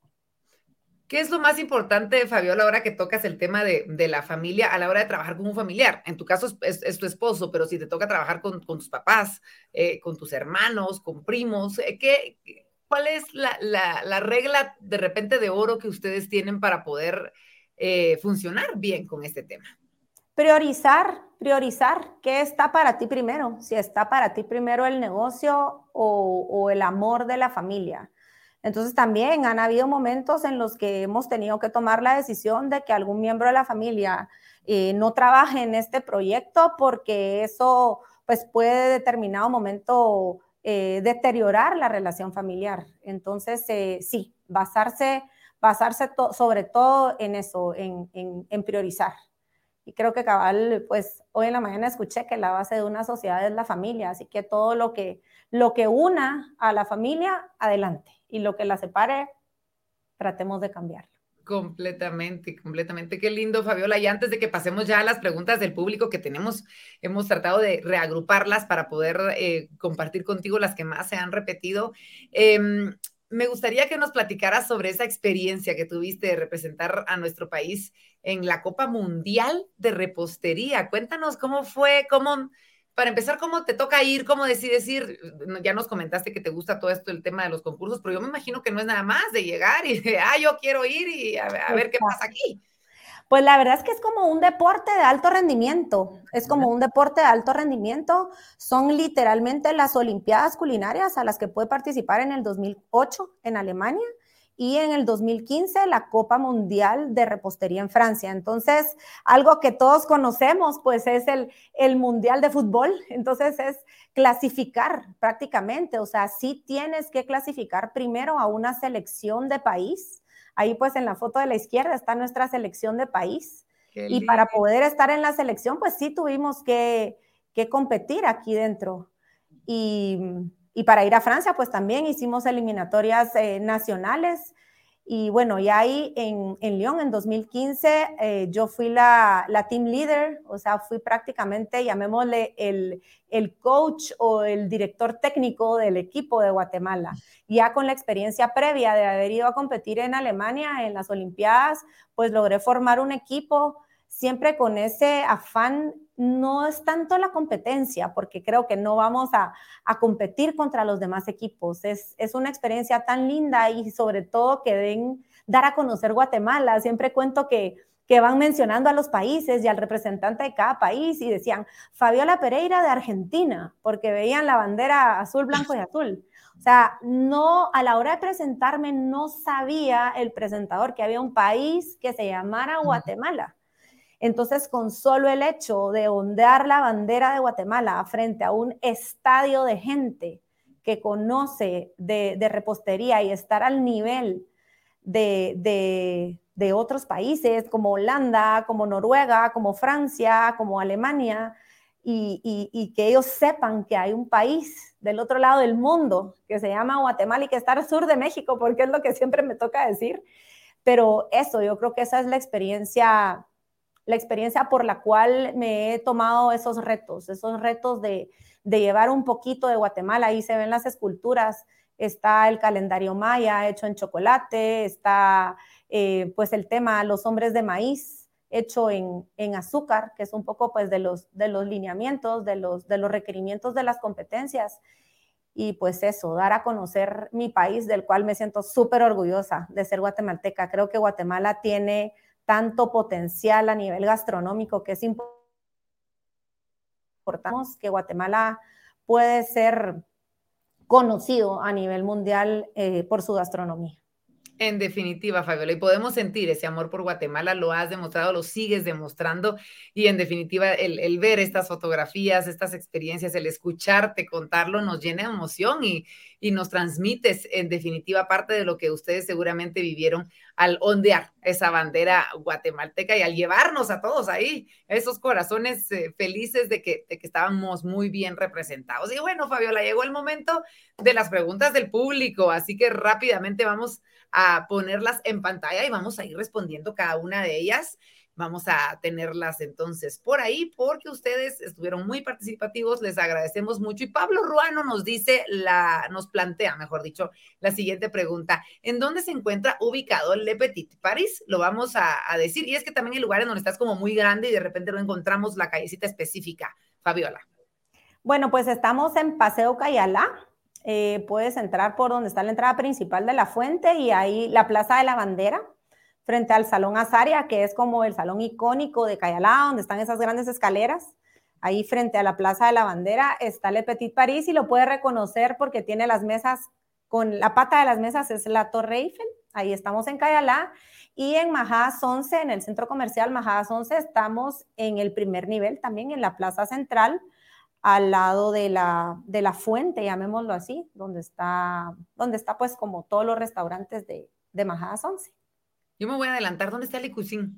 ¿Qué es lo más importante, Fabiola, ahora que tocas el tema de, la familia a la hora de trabajar con un familiar? En tu caso es, tu esposo, pero si te toca trabajar con, tus papás, eh, con tus hermanos, con primos, eh, ¿qué, ¿cuál es la, regla de repente de oro que ustedes tienen para poder eh, funcionar bien con este tema? Priorizar, priorizar qué está para ti primero, si está para ti primero el negocio o, o el amor de la familia. Entonces también han habido momentos en los que hemos tenido que tomar la decisión de que algún miembro de la familia eh, no trabaje en este proyecto porque eso pues puede determinado momento eh, deteriorar la relación familiar. Entonces eh, sí, basarse, basarse sobre todo en eso, en, en priorizar. Y creo que cabal, pues hoy en la mañana escuché que la base de una sociedad es la familia, así que todo lo que, lo que una a la familia, adelante y lo que la separe, tratemos de cambiarlo. Completamente, completamente. Qué lindo, Fabiola. Y antes de que pasemos ya a las preguntas del público que tenemos, hemos tratado de reagruparlas para poder eh, compartir contigo las que más se han repetido. Em, me gustaría que nos platicaras sobre esa experiencia que tuviste de representar a nuestro país en la Copa Mundial de Repostería. Cuéntanos cómo fue, cómo, para empezar, ¿cómo te toca ir? ¿Cómo decides ir? Ya nos comentaste que te gusta todo esto, el tema de los concursos, pero yo me imagino que no es nada más de llegar y de, ah, yo quiero ir y a, ver qué pasa aquí. Pues la verdad es que es como un deporte de alto rendimiento, es como un deporte de alto rendimiento, son literalmente las Olimpiadas culinarias a las que puede participar en el 2008 en Alemania y en el 2015 la Copa Mundial de Repostería en Francia. Entonces, algo que todos conocemos, pues es el, el Mundial de Fútbol. Entonces, es clasificar prácticamente, o sea, sí tienes que clasificar primero a una selección de país. Ahí pues en la foto de la izquierda está nuestra selección de país. y para poder estar en la selección, pues sí tuvimos que, que competir aquí dentro. Y y para ir a Francia, pues también hicimos eliminatorias eh, nacionales. Y bueno, ya ahí en, en Lyon, en 2015, eh, yo fui la, la, team leader, o sea, fui prácticamente, llamémosle, el, el coach o el director técnico del equipo de Guatemala. Ya con la experiencia previa de haber ido a competir en Alemania en las Olimpiadas, pues logré formar un equipo siempre con ese afán no es tanto la competencia, porque creo que no vamos a, competir contra los demás equipos. Es, una experiencia tan linda y sobre todo que den dar a conocer Guatemala. Siempre cuento que, que van mencionando a los países y al representante de cada país y decían Fabiola Pereira de Argentina, porque veían la bandera azul, blanco y azul. O sea, no, a la hora de presentarme no sabía el presentador que había un país que se llamara Guatemala. Entonces, con solo el hecho de ondear la bandera de Guatemala frente a un estadio de gente que conoce de, repostería y estar al nivel de, otros países como Holanda, como Noruega, como Francia, como Alemania, y, que ellos sepan que hay un país del otro lado del mundo que se llama Guatemala y que está al sur de México, porque es lo que siempre me toca decir. Pero eso, yo creo que esa es la experiencia, la experiencia por la cual me he tomado esos retos, esos retos de, de llevar un poquito de Guatemala. Ahí se ven las esculturas, está el calendario maya hecho en chocolate, está eh, pues el tema los hombres de maíz, hecho en, azúcar, que es un poco pues de los, de los lineamientos, de los, de los requerimientos de las competencias. Y pues eso, dar a conocer mi país, del cual me siento súper orgullosa de ser guatemalteca. Creo que Guatemala tiene tanto potencial a nivel gastronómico que es importante que Guatemala puede ser conocido a nivel mundial eh, por su gastronomía. En definitiva, Fabiola, y podemos sentir ese amor por Guatemala, lo has demostrado, lo sigues demostrando, y en definitiva, el, ver estas fotografías, estas experiencias, el escucharte contarlo, nos llena de emoción y, nos transmites, en definitiva, parte de lo que ustedes seguramente vivieron al ondear esa bandera guatemalteca y al llevarnos a todos ahí, esos corazones eh, felices de que, de que estábamos muy bien representados. Y bueno, Fabiola, llegó el momento de las preguntas del público, así que rápidamente vamos ponerlas en pantalla y vamos a ir respondiendo cada una de ellas. Vamos a tenerlas entonces por ahí porque ustedes estuvieron muy participativos, les agradecemos mucho. Y Pablo Ruano nos dice, la, nos plantea, mejor dicho, la siguiente pregunta. ¿En dónde se encuentra ubicado Le Petit Paris? Lo vamos a, decir. Y es que también hay lugares donde estás como muy grande y de repente no encontramos la callecita específica. Fabiola. Bueno, pues estamos en Paseo Cayala, eh, puedes entrar por donde está la entrada principal de la fuente y ahí la Plaza de la Bandera, frente al Salón Azaria, que es como el salón icónico de Cayalá, donde están esas grandes escaleras. Ahí frente a la Plaza de la Bandera está Le Petit Paris y lo puedes reconocer porque tiene las mesas, con la pata de las mesas es la Torre Eiffel. Ahí estamos en Cayalá. Y en Majadas 11, en el centro comercial Majadas 11, estamos en el primer nivel, también en la Plaza Central al lado de la, de la fuente, llamémoslo así, donde está, donde está pues como todos los restaurantes de, de Majadas 11. Yo me voy a adelantar, ¿dónde está Le Cuisine?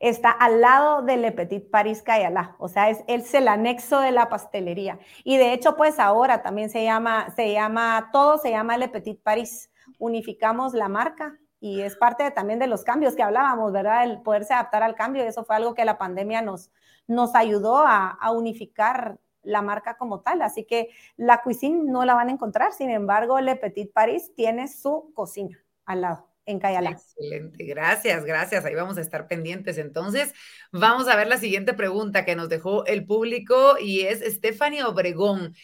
Está al lado de Le Petit Paris Cayala, o sea, es, es, el anexo de la pastelería. Y de hecho, pues ahora también se llama, se llama, todo se llama Le Petit Paris. Unificamos la marca y es parte también de los cambios que hablábamos, ¿verdad? El poderse adaptar al cambio, eso fue algo que la pandemia nos, nos ayudó a, unificar la marca como tal. Así que la cuisine no la van a encontrar, sin embargo, Le Petit Paris tiene su cocina al lado. En Cayala. Excelente, gracias, gracias. Ahí vamos a estar pendientes. Entonces, vamos a ver la siguiente pregunta que nos dejó el público y es Stephanie Obregón.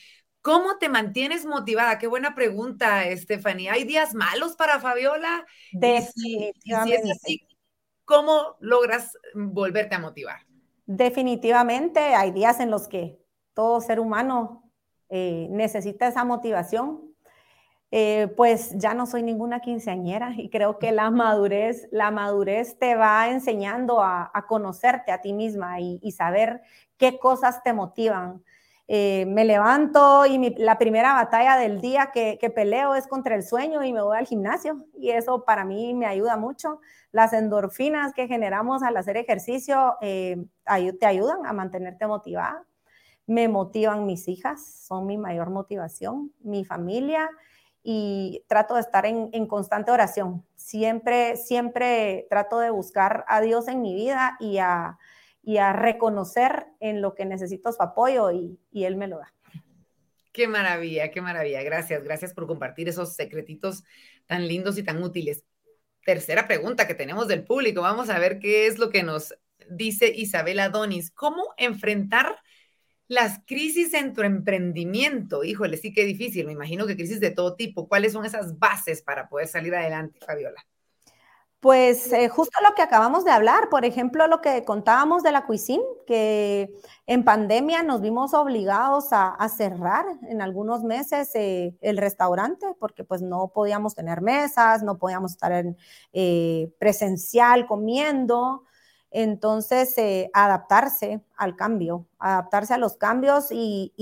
¿Cómo te mantienes motivada? Qué buena pregunta, Stephanie. ¿Hay días malos para Fabiola? Definitivamente. ¿cómo logras volverte a motivar? Definitivamente hay días en los que todo ser humano eh, necesita esa motivación. Eh, pues ya no soy ninguna quinceañera y creo que la madurez, la madurez te va enseñando a, conocerte a ti misma y, saber qué cosas te motivan. Eh, me levanto y la primera batalla del día que, que, peleo es contra el sueño y me voy al gimnasio y eso para mí me ayuda mucho. Las endorfinas que generamos al hacer ejercicio te ayudan a mantenerte motivada. Me motivan mis hijas, son mi mayor motivación, mi familia y trato de estar en, constante oración. Siempre, siempre trato de buscar a Dios en mi vida y a, reconocer en lo que necesito su apoyo y, y Él me lo da. Qué maravilla, qué maravilla. Gracias, gracias por compartir esos secretitos tan lindos y tan útiles tercera pregunta que tenemos del público. Vamos a ver qué es lo que nos dice Isabela Donis. ¿Cómo enfrentar las crisis en tu emprendimiento? Híjole, sí que difícil. Me imagino que crisis de todo tipo. ¿Cuáles son esas bases para poder salir adelante, Fabiola? Pues eh, justo lo que acabamos de hablar, por ejemplo, lo que contábamos de la cuisine, que en pandemia nos vimos obligados a, cerrar en algunos meses eh, el restaurante porque pues no podíamos tener mesas, no podíamos estar en, eh, presencial comiendo. Entonces, eh, adaptarse al cambio, adaptarse a los cambios y,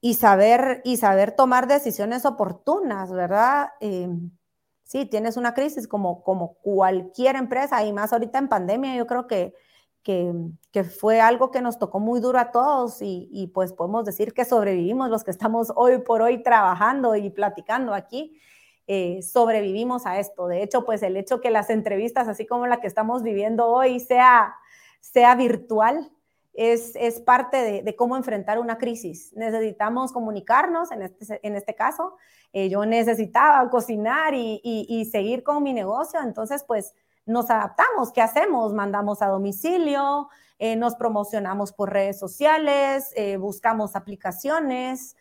y, saber, y saber tomar decisiones oportunas, ¿verdad? Eh, sí, tienes una crisis como, como cualquier empresa y más ahorita en pandemia, yo creo que, que, que fue algo que nos tocó muy duro a todos y, y, pues podemos decir que sobrevivimos los que estamos hoy por hoy trabajando y platicando aquí. Eh, sobrevivimos a esto. De hecho, pues el hecho que las entrevistas, así como la que estamos viviendo hoy, sea, sea virtual, es, es parte de, cómo enfrentar una crisis. Necesitamos comunicarnos, en este, en este caso, eh, yo necesitaba cocinar y, y, seguir con mi negocio, entonces pues nos adaptamos, ¿qué hacemos? Mandamos a domicilio, eh, nos promocionamos por redes sociales, buscamos aplicaciones,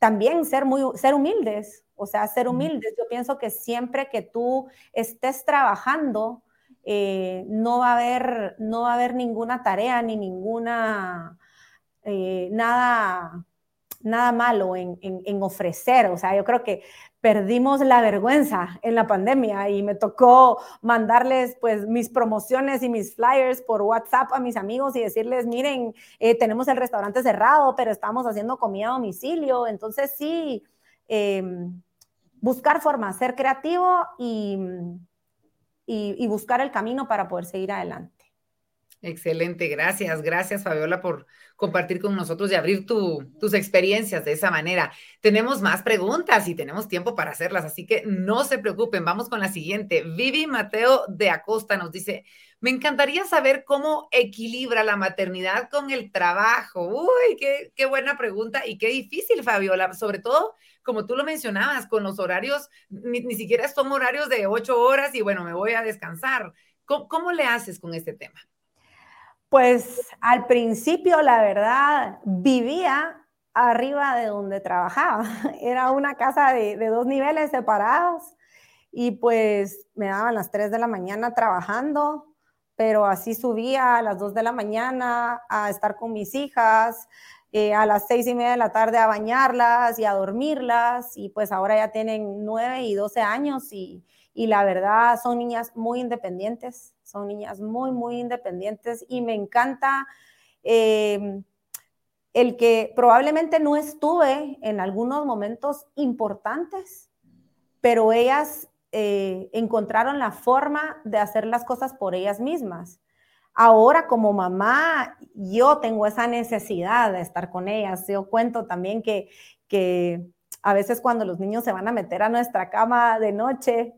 también ser, muy, ser humildes, o sea, ser humildes. Yo pienso que siempre que tú estés trabajando, eh, no, va a haber, no va a haber ninguna tarea ni ninguna, eh, nada, nada malo en, en, ofrecer. O sea, yo creo que perdimos la vergüenza en la pandemia y me tocó mandarles pues mis promociones y mis flyers por WhatsApp a mis amigos y decirles, miren, eh, tenemos el restaurante cerrado, pero estamos haciendo comida a domicilio. Entonces sí, Em, buscar formas, ser creativo y, y, buscar el camino para poder seguir adelante. Excelente, gracias, gracias Fabiola por compartir con nosotros y abrir tus experiencias de esa manera. Tenemos más preguntas y tenemos tiempo para hacerlas, así que no se preocupen, vamos con la siguiente. Vivi Mateo de Acosta nos dice, me encantaría saber cómo equilibra la maternidad con el trabajo. Uy, qué, qué buena pregunta y qué difícil, Fabiola, sobre todo como tú lo mencionabas, con los horarios, ni, siquiera son horarios de ocho horas y bueno, me voy a descansar. ¿Cómo, le haces con este tema? Pues al principio, la verdad, vivía arriba de donde trabajaba. Era una casa de, de, dos niveles separados y pues me daban las tres de la mañana trabajando, pero así subía a las dos de la mañana a estar con mis hijas, eh, a las seis y media de la tarde a bañarlas y a dormirlas y pues ahora ya tienen nueve y doce años y, y la verdad son niñas muy independientes, son niñas muy, muy independientes y me encanta eh, el que probablemente no estuve en algunos momentos importantes, pero ellas eh, encontraron la forma de hacer las cosas por ellas mismas. Ahora como mamá, yo tengo esa necesidad de estar con ellas. Yo cuento también que, que a veces cuando los niños se van a meter a nuestra cama de noche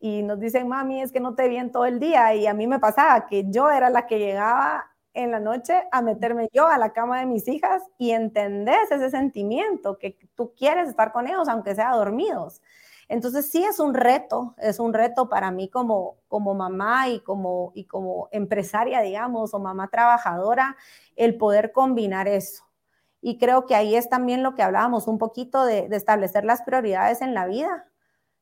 y nos dicen, mami, es que no te vi todo el día. Y a mí me pasaba que yo era la que llegaba en la noche a meterme yo a la cama de mis hijas y entendés ese sentimiento que tú quieres estar con ellos, aunque sea dormidos. Entonces sí es un reto, es un reto para mí como, como mamá y como, y como empresaria, digamos, o mamá trabajadora, el poder combinar eso. Y creo que ahí es también lo que hablábamos un poquito de, de establecer las prioridades en la vida.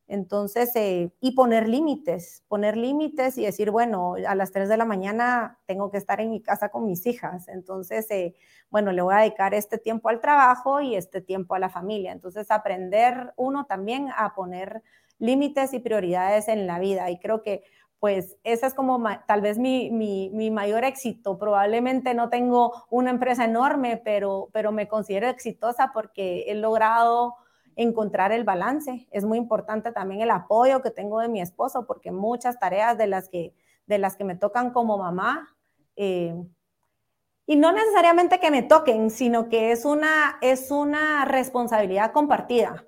Entonces, eh, y poner límites, poner límites y decir, bueno, a las 3 de la mañana tengo que estar en mi casa con mis hijas. Entonces, eh, bueno, le voy a dedicar este tiempo al trabajo y este tiempo a la familia. Entonces, aprender uno también a poner límites y prioridades en la vida. Y creo que, pues, ese es como tal vez mi, mi, mi, mayor éxito. Probablemente no tengo una empresa enorme, pero, pero me considero exitosa porque he logrado encontrar el balance. Es muy importante también el apoyo que tengo de mi esposo, porque muchas tareas de las que, de las que me tocan como mamá, eh, y no necesariamente que me toquen, sino que es una, es una responsabilidad compartida.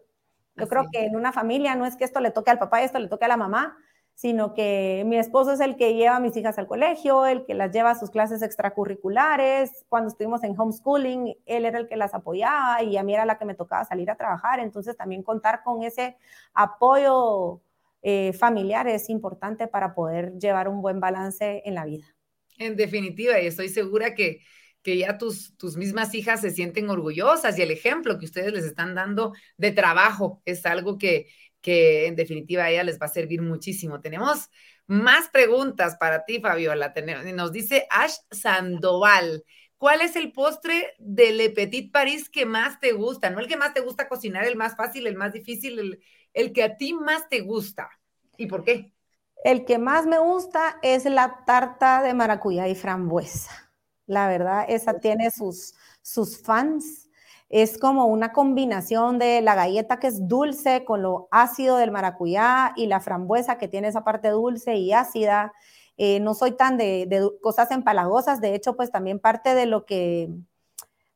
Yo creo que en una familia no es que esto le toque al papá y esto le toque a la mamá, sino que mi esposo es el que lleva a mis hijas al colegio, el que las lleva a sus clases extracurriculares. Cuando estuvimos en homeschooling, él era el que las apoyaba y a mí era la que me tocaba salir a trabajar. Entonces también contar con ese apoyo eh, familiar es importante para poder llevar un buen balance en la vida. En definitiva, y estoy segura que, que ya tus, tus mismas hijas se sienten orgullosas y el ejemplo que ustedes les están dando de trabajo es algo que, que en definitiva a ella les va a servir muchísimo. Tenemos más preguntas para ti, Fabiola. Nos dice Ash Sandoval. ¿Cuál es el postre de Le Petit Paris que más te gusta? No el que más te gusta cocinar, el más fácil, el más difícil, el, el que a ti más te gusta. ¿Y por qué? El que más me gusta es la tarta de maracuyá y frambuesa. La verdad, esa tiene sus, sus fans. Es como una combinación de la galleta que es dulce con lo ácido del maracuyá y la frambuesa que tiene esa parte dulce y ácida. Eh, no soy tan de, de, cosas empalagosas, de hecho, pues también parte de lo que,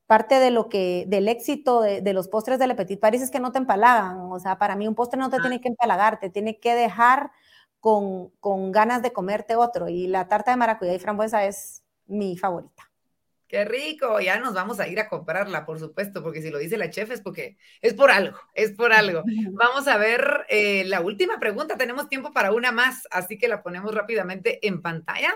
parte de lo que, del éxito de, los postres de Le Petit Paris es que no te empalagan. O sea, para mí un postre no te tiene que empalagar, te tiene que dejar con, con ganas de comerte otro. Y la tarta de maracuyá y frambuesa es mi favorita. Qué rico, ya nos vamos a ir a comprarla, por supuesto, porque si lo dice la chef es porque es por algo, es por algo. Vamos a ver eh, la última pregunta, tenemos tiempo para una más, así que la ponemos rápidamente en pantalla.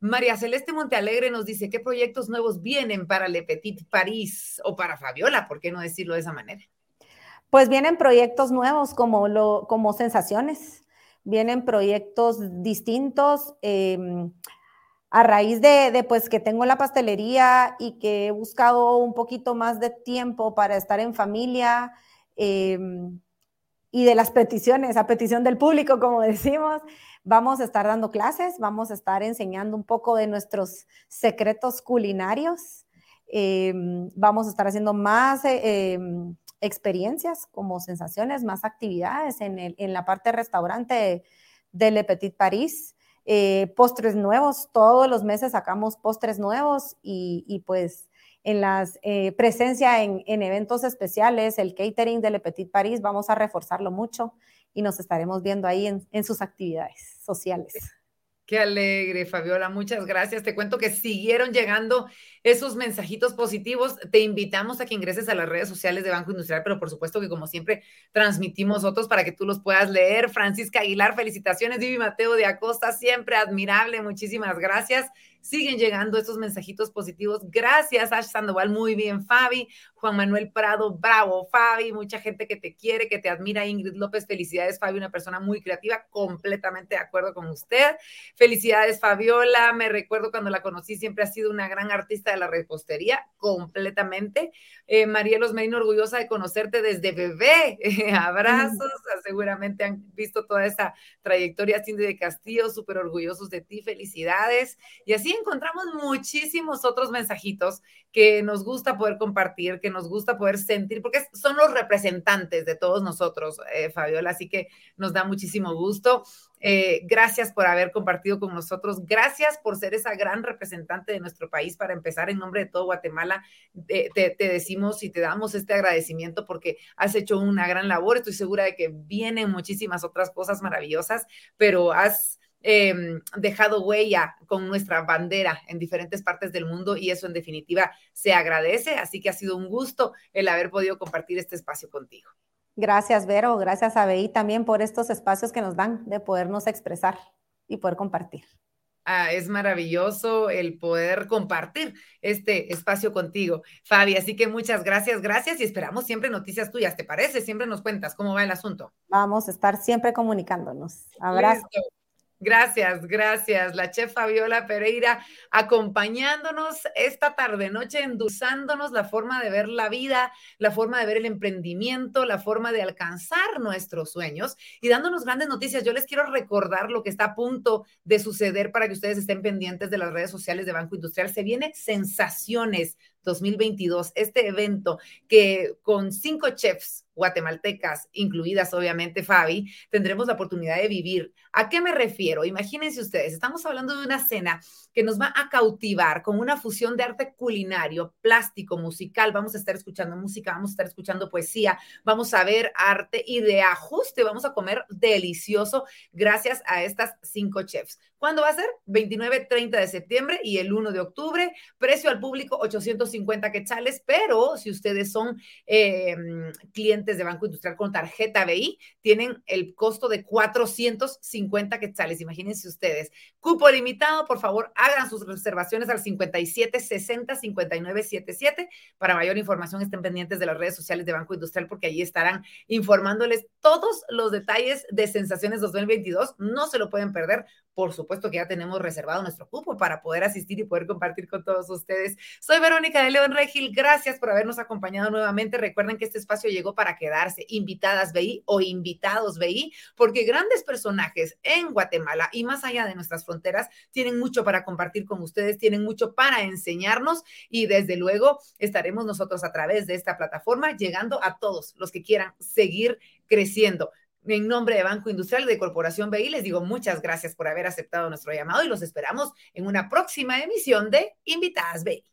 María Celeste Montealegre nos dice, ¿qué proyectos nuevos vienen para Le Petit Paris o para Fabiola? ¿Por qué no decirlo de esa manera? Pues vienen proyectos nuevos como, lo, como sensaciones, vienen proyectos distintos. Em, a raíz de, pues que tengo la pastelería y que he buscado un poquito más de tiempo para estar en familia em, y de las peticiones, a petición del público, como decimos, Vamos a estar dando clases, vamos a estar enseñando un poco de nuestros secretos culinarios. Em, vamos a estar haciendo más eh, em, experiencias como sensaciones, más actividades en, en la parte restaurante de, Le Petit Paris. Eh, postres nuevos, todos los meses sacamos postres nuevos y, pues en las eh, presencia en, en, eventos especiales, el catering de Le Petit Paris, vamos a reforzarlo mucho y nos estaremos viendo ahí en, sus actividades sociales. Qué alegre, Fabiola. Muchas gracias. Te cuento que siguieron llegando esos mensajitos positivos. Te invitamos a que ingreses a las redes sociales de Banco Industrial, pero por supuesto que como siempre transmitimos otros para que tú los puedas leer. Francisca Aguilar, felicitaciones. Vivi Mateo de Acosta, siempre admirable. Muchísimas gracias. Siguen llegando estos mensajitos positivos. Gracias, Ash Sandoval. Muy bien, Fabi. Juan Manuel Prado, bravo, Fabi. Mucha gente que te quiere, que te admira. Ingrid López, felicidades, Fabi, una persona muy creativa. Completamente de acuerdo con usted. Felicidades, Fabiola. Me recuerdo cuando la conocí, siempre ha sido una gran artista de la repostería. Completamente. Eh, Marielos Medina, orgullosa de conocerte desde bebé. abrazos. Seguramente han visto toda esa trayectoria, Cindy de Castillo. Súper orgullosos de ti. Felicidades. Y así encontramos muchísimos otros mensajitos que nos gusta poder compartir, que nos gusta poder sentir, porque son los representantes de todos nosotros, eh, Fabiola, así que nos da muchísimo gusto. Eh, gracias por haber compartido con nosotros. Gracias por ser esa gran representante de nuestro país. Para empezar, en nombre de todo Guatemala, te, te, decimos y te damos este agradecimiento porque has hecho una gran labor. Estoy segura de que vienen muchísimas otras cosas maravillosas, pero has Em, dejado huella con nuestra bandera en diferentes partes del mundo y eso en definitiva se agradece. Así que ha sido un gusto el haber podido compartir este espacio contigo. Gracias, Vero. Gracias a BI también por estos espacios que nos dan de podernos expresar y poder compartir. Ah, es maravilloso el poder compartir este espacio contigo, Fabi. Así que muchas gracias, gracias y esperamos siempre noticias tuyas. ¿Te parece? Siempre nos cuentas cómo va el asunto. Vamos a estar siempre comunicándonos. Abrazo. Gracias, gracias. La chef Fabiola Pereira acompañándonos esta tarde noche, endulzándonos la forma de ver la vida, la forma de ver el emprendimiento, la forma de alcanzar nuestros sueños y dándonos grandes noticias. Yo les quiero recordar lo que está a punto de suceder para que ustedes estén pendientes de las redes sociales de Banco Industrial. Se viene sensaciones 2022, este evento que con cinco chefs guatemaltecas, incluidas obviamente Fabi, tendremos la oportunidad de vivir. ¿A qué me refiero? Imagínense ustedes, estamos hablando de una cena que nos va a cautivar con una fusión de arte culinario, plástico, musical, vamos a estar escuchando música, vamos a estar escuchando poesía, vamos a ver arte y de ajuste vamos a comer delicioso gracias a estas cinco chefs. ¿Cuándo va a ser? 29, 30 de septiembre y el 1 de octubre. Precio al público 850 quetzales, pero si ustedes son eh, clientes de Banco Industrial con tarjeta BI, tienen el costo de 450 quetzales. Imagínense ustedes. Cupo limitado, por favor, hagan sus reservaciones al 57 60 59 77. Para mayor información, estén pendientes de las redes sociales de Banco Industrial porque allí estarán informándoles todos los detalles de Sensaciones 2022. No se lo pueden perder por supuesto que ya tenemos reservado nuestro cupo para poder asistir y poder compartir con todos ustedes. Soy Verónica de León Regil, gracias por habernos acompañado nuevamente. Recuerden que este espacio llegó para quedarse, invitadas BI o invitados BI, porque grandes personajes en Guatemala y más allá de nuestras fronteras tienen mucho para compartir con ustedes, tienen mucho para enseñarnos y desde luego estaremos nosotros a través de esta plataforma llegando a todos los que quieran seguir creciendo. En nombre de Banco Industrial de Corporación BI, les digo muchas gracias por haber aceptado nuestro llamado y los esperamos en una próxima emisión de Invitadas BI.